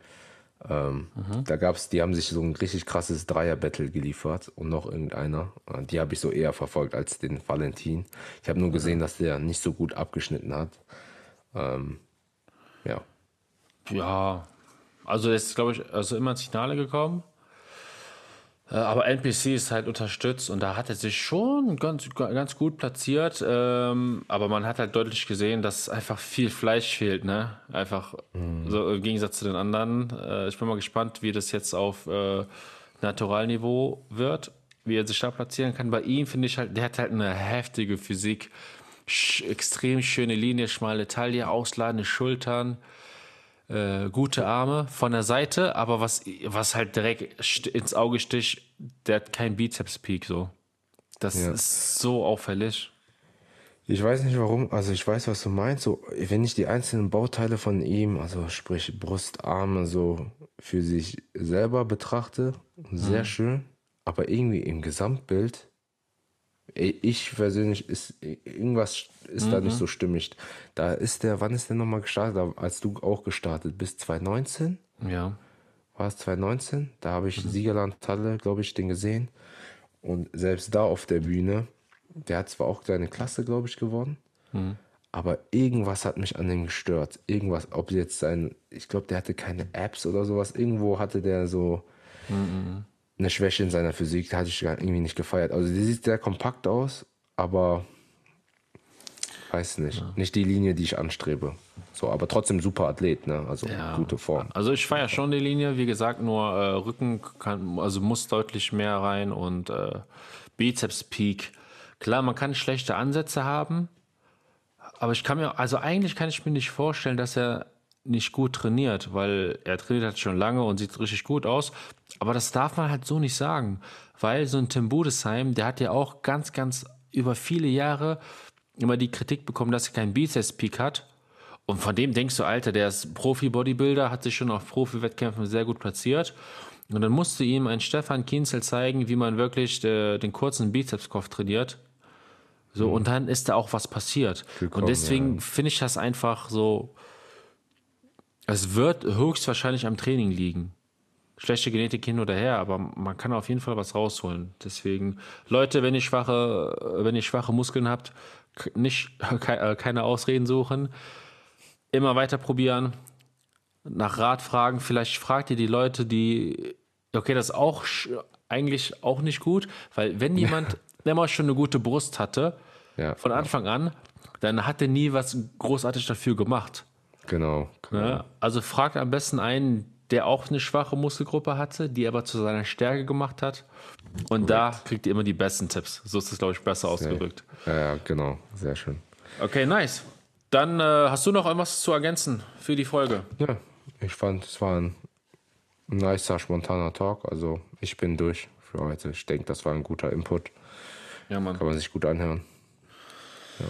Speaker 2: Ähm, Da gab's, die haben sich so ein richtig krasses Dreier-Battle geliefert und noch irgendeiner. Äh, Die habe ich so eher verfolgt als den Valentin. Ich habe nur gesehen, dass der nicht so gut abgeschnitten hat. Ähm, ja.
Speaker 1: Ja, also ist, glaube ich, also immer ins Finale gekommen. Äh, Aber NPC ist halt unterstützt und da hat er sich schon ganz, ganz gut platziert. Ähm, aber man hat halt deutlich gesehen, dass einfach viel Fleisch fehlt, ne? Einfach so im Gegensatz zu den anderen. Äh, ich bin mal gespannt, wie das jetzt auf äh, Naturalniveau wird, wie er sich da platzieren kann. Bei ihm finde ich halt, der hat halt eine heftige Physik. Sch extrem schöne Linie, schmale Taille, ausladende Schultern äh, gute Arme von der Seite, aber was, was halt direkt ins Auge sticht, der hat keinen Bizeps-Peak so. Das
Speaker 2: Ja.
Speaker 1: ist so auffällig.
Speaker 2: Ich weiß nicht warum, also ich weiß, was du meinst. So, wenn ich die einzelnen Bauteile von ihm, also sprich Brust, Arme, so für sich selber betrachte, sehr schön. aber irgendwie im Gesamtbild, ich persönlich, ist irgendwas ist mhm. da nicht so stimmig. Da ist der, wann ist der nochmal gestartet? Als du auch gestartet bist, 2019?
Speaker 1: Ja.
Speaker 2: War es 2019? Da habe ich mhm. Siegerland Talle, glaube ich, den gesehen. Und selbst da auf der Bühne, der hat zwar auch kleine Klasse, glaube ich, gewonnen, mhm. aber irgendwas hat mich an dem gestört. Irgendwas, ob jetzt sein, ich glaube, der hatte keine Apps oder sowas. Irgendwo hatte der so mhm. Eine Schwäche in seiner Physik, hatte ich irgendwie nicht gefeiert. Also, die sieht sehr kompakt aus, aber weiß nicht. Ja. Nicht die Linie, die ich anstrebe. So, aber trotzdem super Athlet, ne? Also ja. gute Form.
Speaker 1: Also ich feiere schon die Linie, wie gesagt, nur äh, Rücken kann, also muss deutlich mehr rein und äh, Bizeps Peak. Klar, man kann schlechte Ansätze haben, aber ich kann mir, also eigentlich kann ich mir nicht vorstellen, dass er nicht gut trainiert, weil er trainiert halt schon lange und sieht richtig gut aus. Aber das darf man halt so nicht sagen, weil so ein Tim Budesheim, der hat ja auch ganz, ganz über viele Jahre immer die Kritik bekommen, dass er keinen Bizeps-Peak hat. Und von dem denkst du, Alter, der ist Profi-Bodybuilder, hat sich schon auf Profi-Wettkämpfen sehr gut platziert. Und dann musste ihm ein Stefan Kienzel zeigen, wie man wirklich de, den kurzen Bizepskopf trainiert. So, mhm. und dann ist da auch was passiert. Willkommen, und deswegen ja. finde ich das einfach so. Es wird höchstwahrscheinlich am Training liegen. Schlechte Genetik hin oder her, aber man kann auf jeden Fall was rausholen. Deswegen, Leute, wenn ihr schwache, wenn ihr schwache Muskeln habt, nicht, äh, keine Ausreden suchen. Immer weiter probieren. Nach Rat fragen. Vielleicht fragt ihr die Leute, die. Okay, das ist auch eigentlich auch nicht gut, weil wenn jemand immer schon eine gute Brust hatte, ja. von Anfang an, dann hat er nie was großartig dafür gemacht.
Speaker 2: Genau. genau.
Speaker 1: Ja, also fragt am besten einen, der auch eine schwache Muskelgruppe hatte, die aber zu seiner Stärke gemacht hat. Und Correct. da kriegt ihr immer die besten Tipps. So ist es, glaube ich, besser ausgedrückt.
Speaker 2: Ja, ja, genau. Sehr schön.
Speaker 1: Okay, nice. Dann äh, hast du noch irgendwas zu ergänzen für die Folge?
Speaker 2: Ja, ich fand, es war ein nicer, spontaner Talk. Also ich bin durch für heute. Ich denke, das war ein guter Input. Ja, Mann. Kann man sich gut anhören.
Speaker 1: Ja.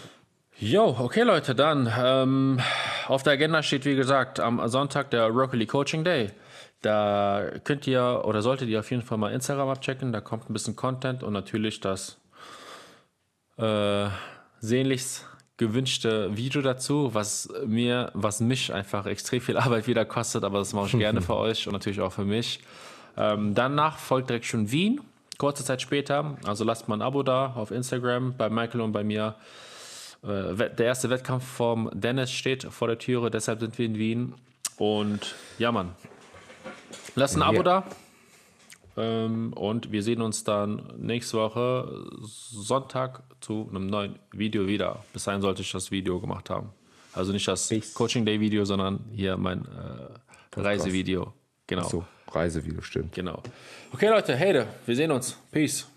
Speaker 1: Jo, okay Leute, dann ähm, auf der Agenda steht wie gesagt am Sonntag der Broccoli Coaching Day. Da könnt ihr oder solltet ihr auf jeden Fall mal Instagram abchecken, da kommt ein bisschen Content und natürlich das äh, sehnlichst gewünschte Video dazu, was mir, was mich einfach extrem viel Arbeit wieder kostet, aber das mache ich gerne für euch und natürlich auch für mich. Ähm, danach folgt direkt schon Wien, kurze Zeit später. Also lasst mal ein Abo da auf Instagram bei Michael und bei mir. Äh, der erste Wettkampf vom Dennis steht vor der Türe, deshalb sind wir in Wien. Und ja, Mann. Lass ein Abo da. Ähm, und wir sehen uns dann nächste Woche Sonntag zu einem neuen Video wieder. Bis dahin sollte ich das Video gemacht haben. Also nicht das Peace. Coaching Day Video, sondern hier mein äh, Reisevideo. Genau. Ach
Speaker 2: so, Reisevideo, stimmt.
Speaker 1: Genau. Okay, Leute, hey, wir sehen uns. Peace.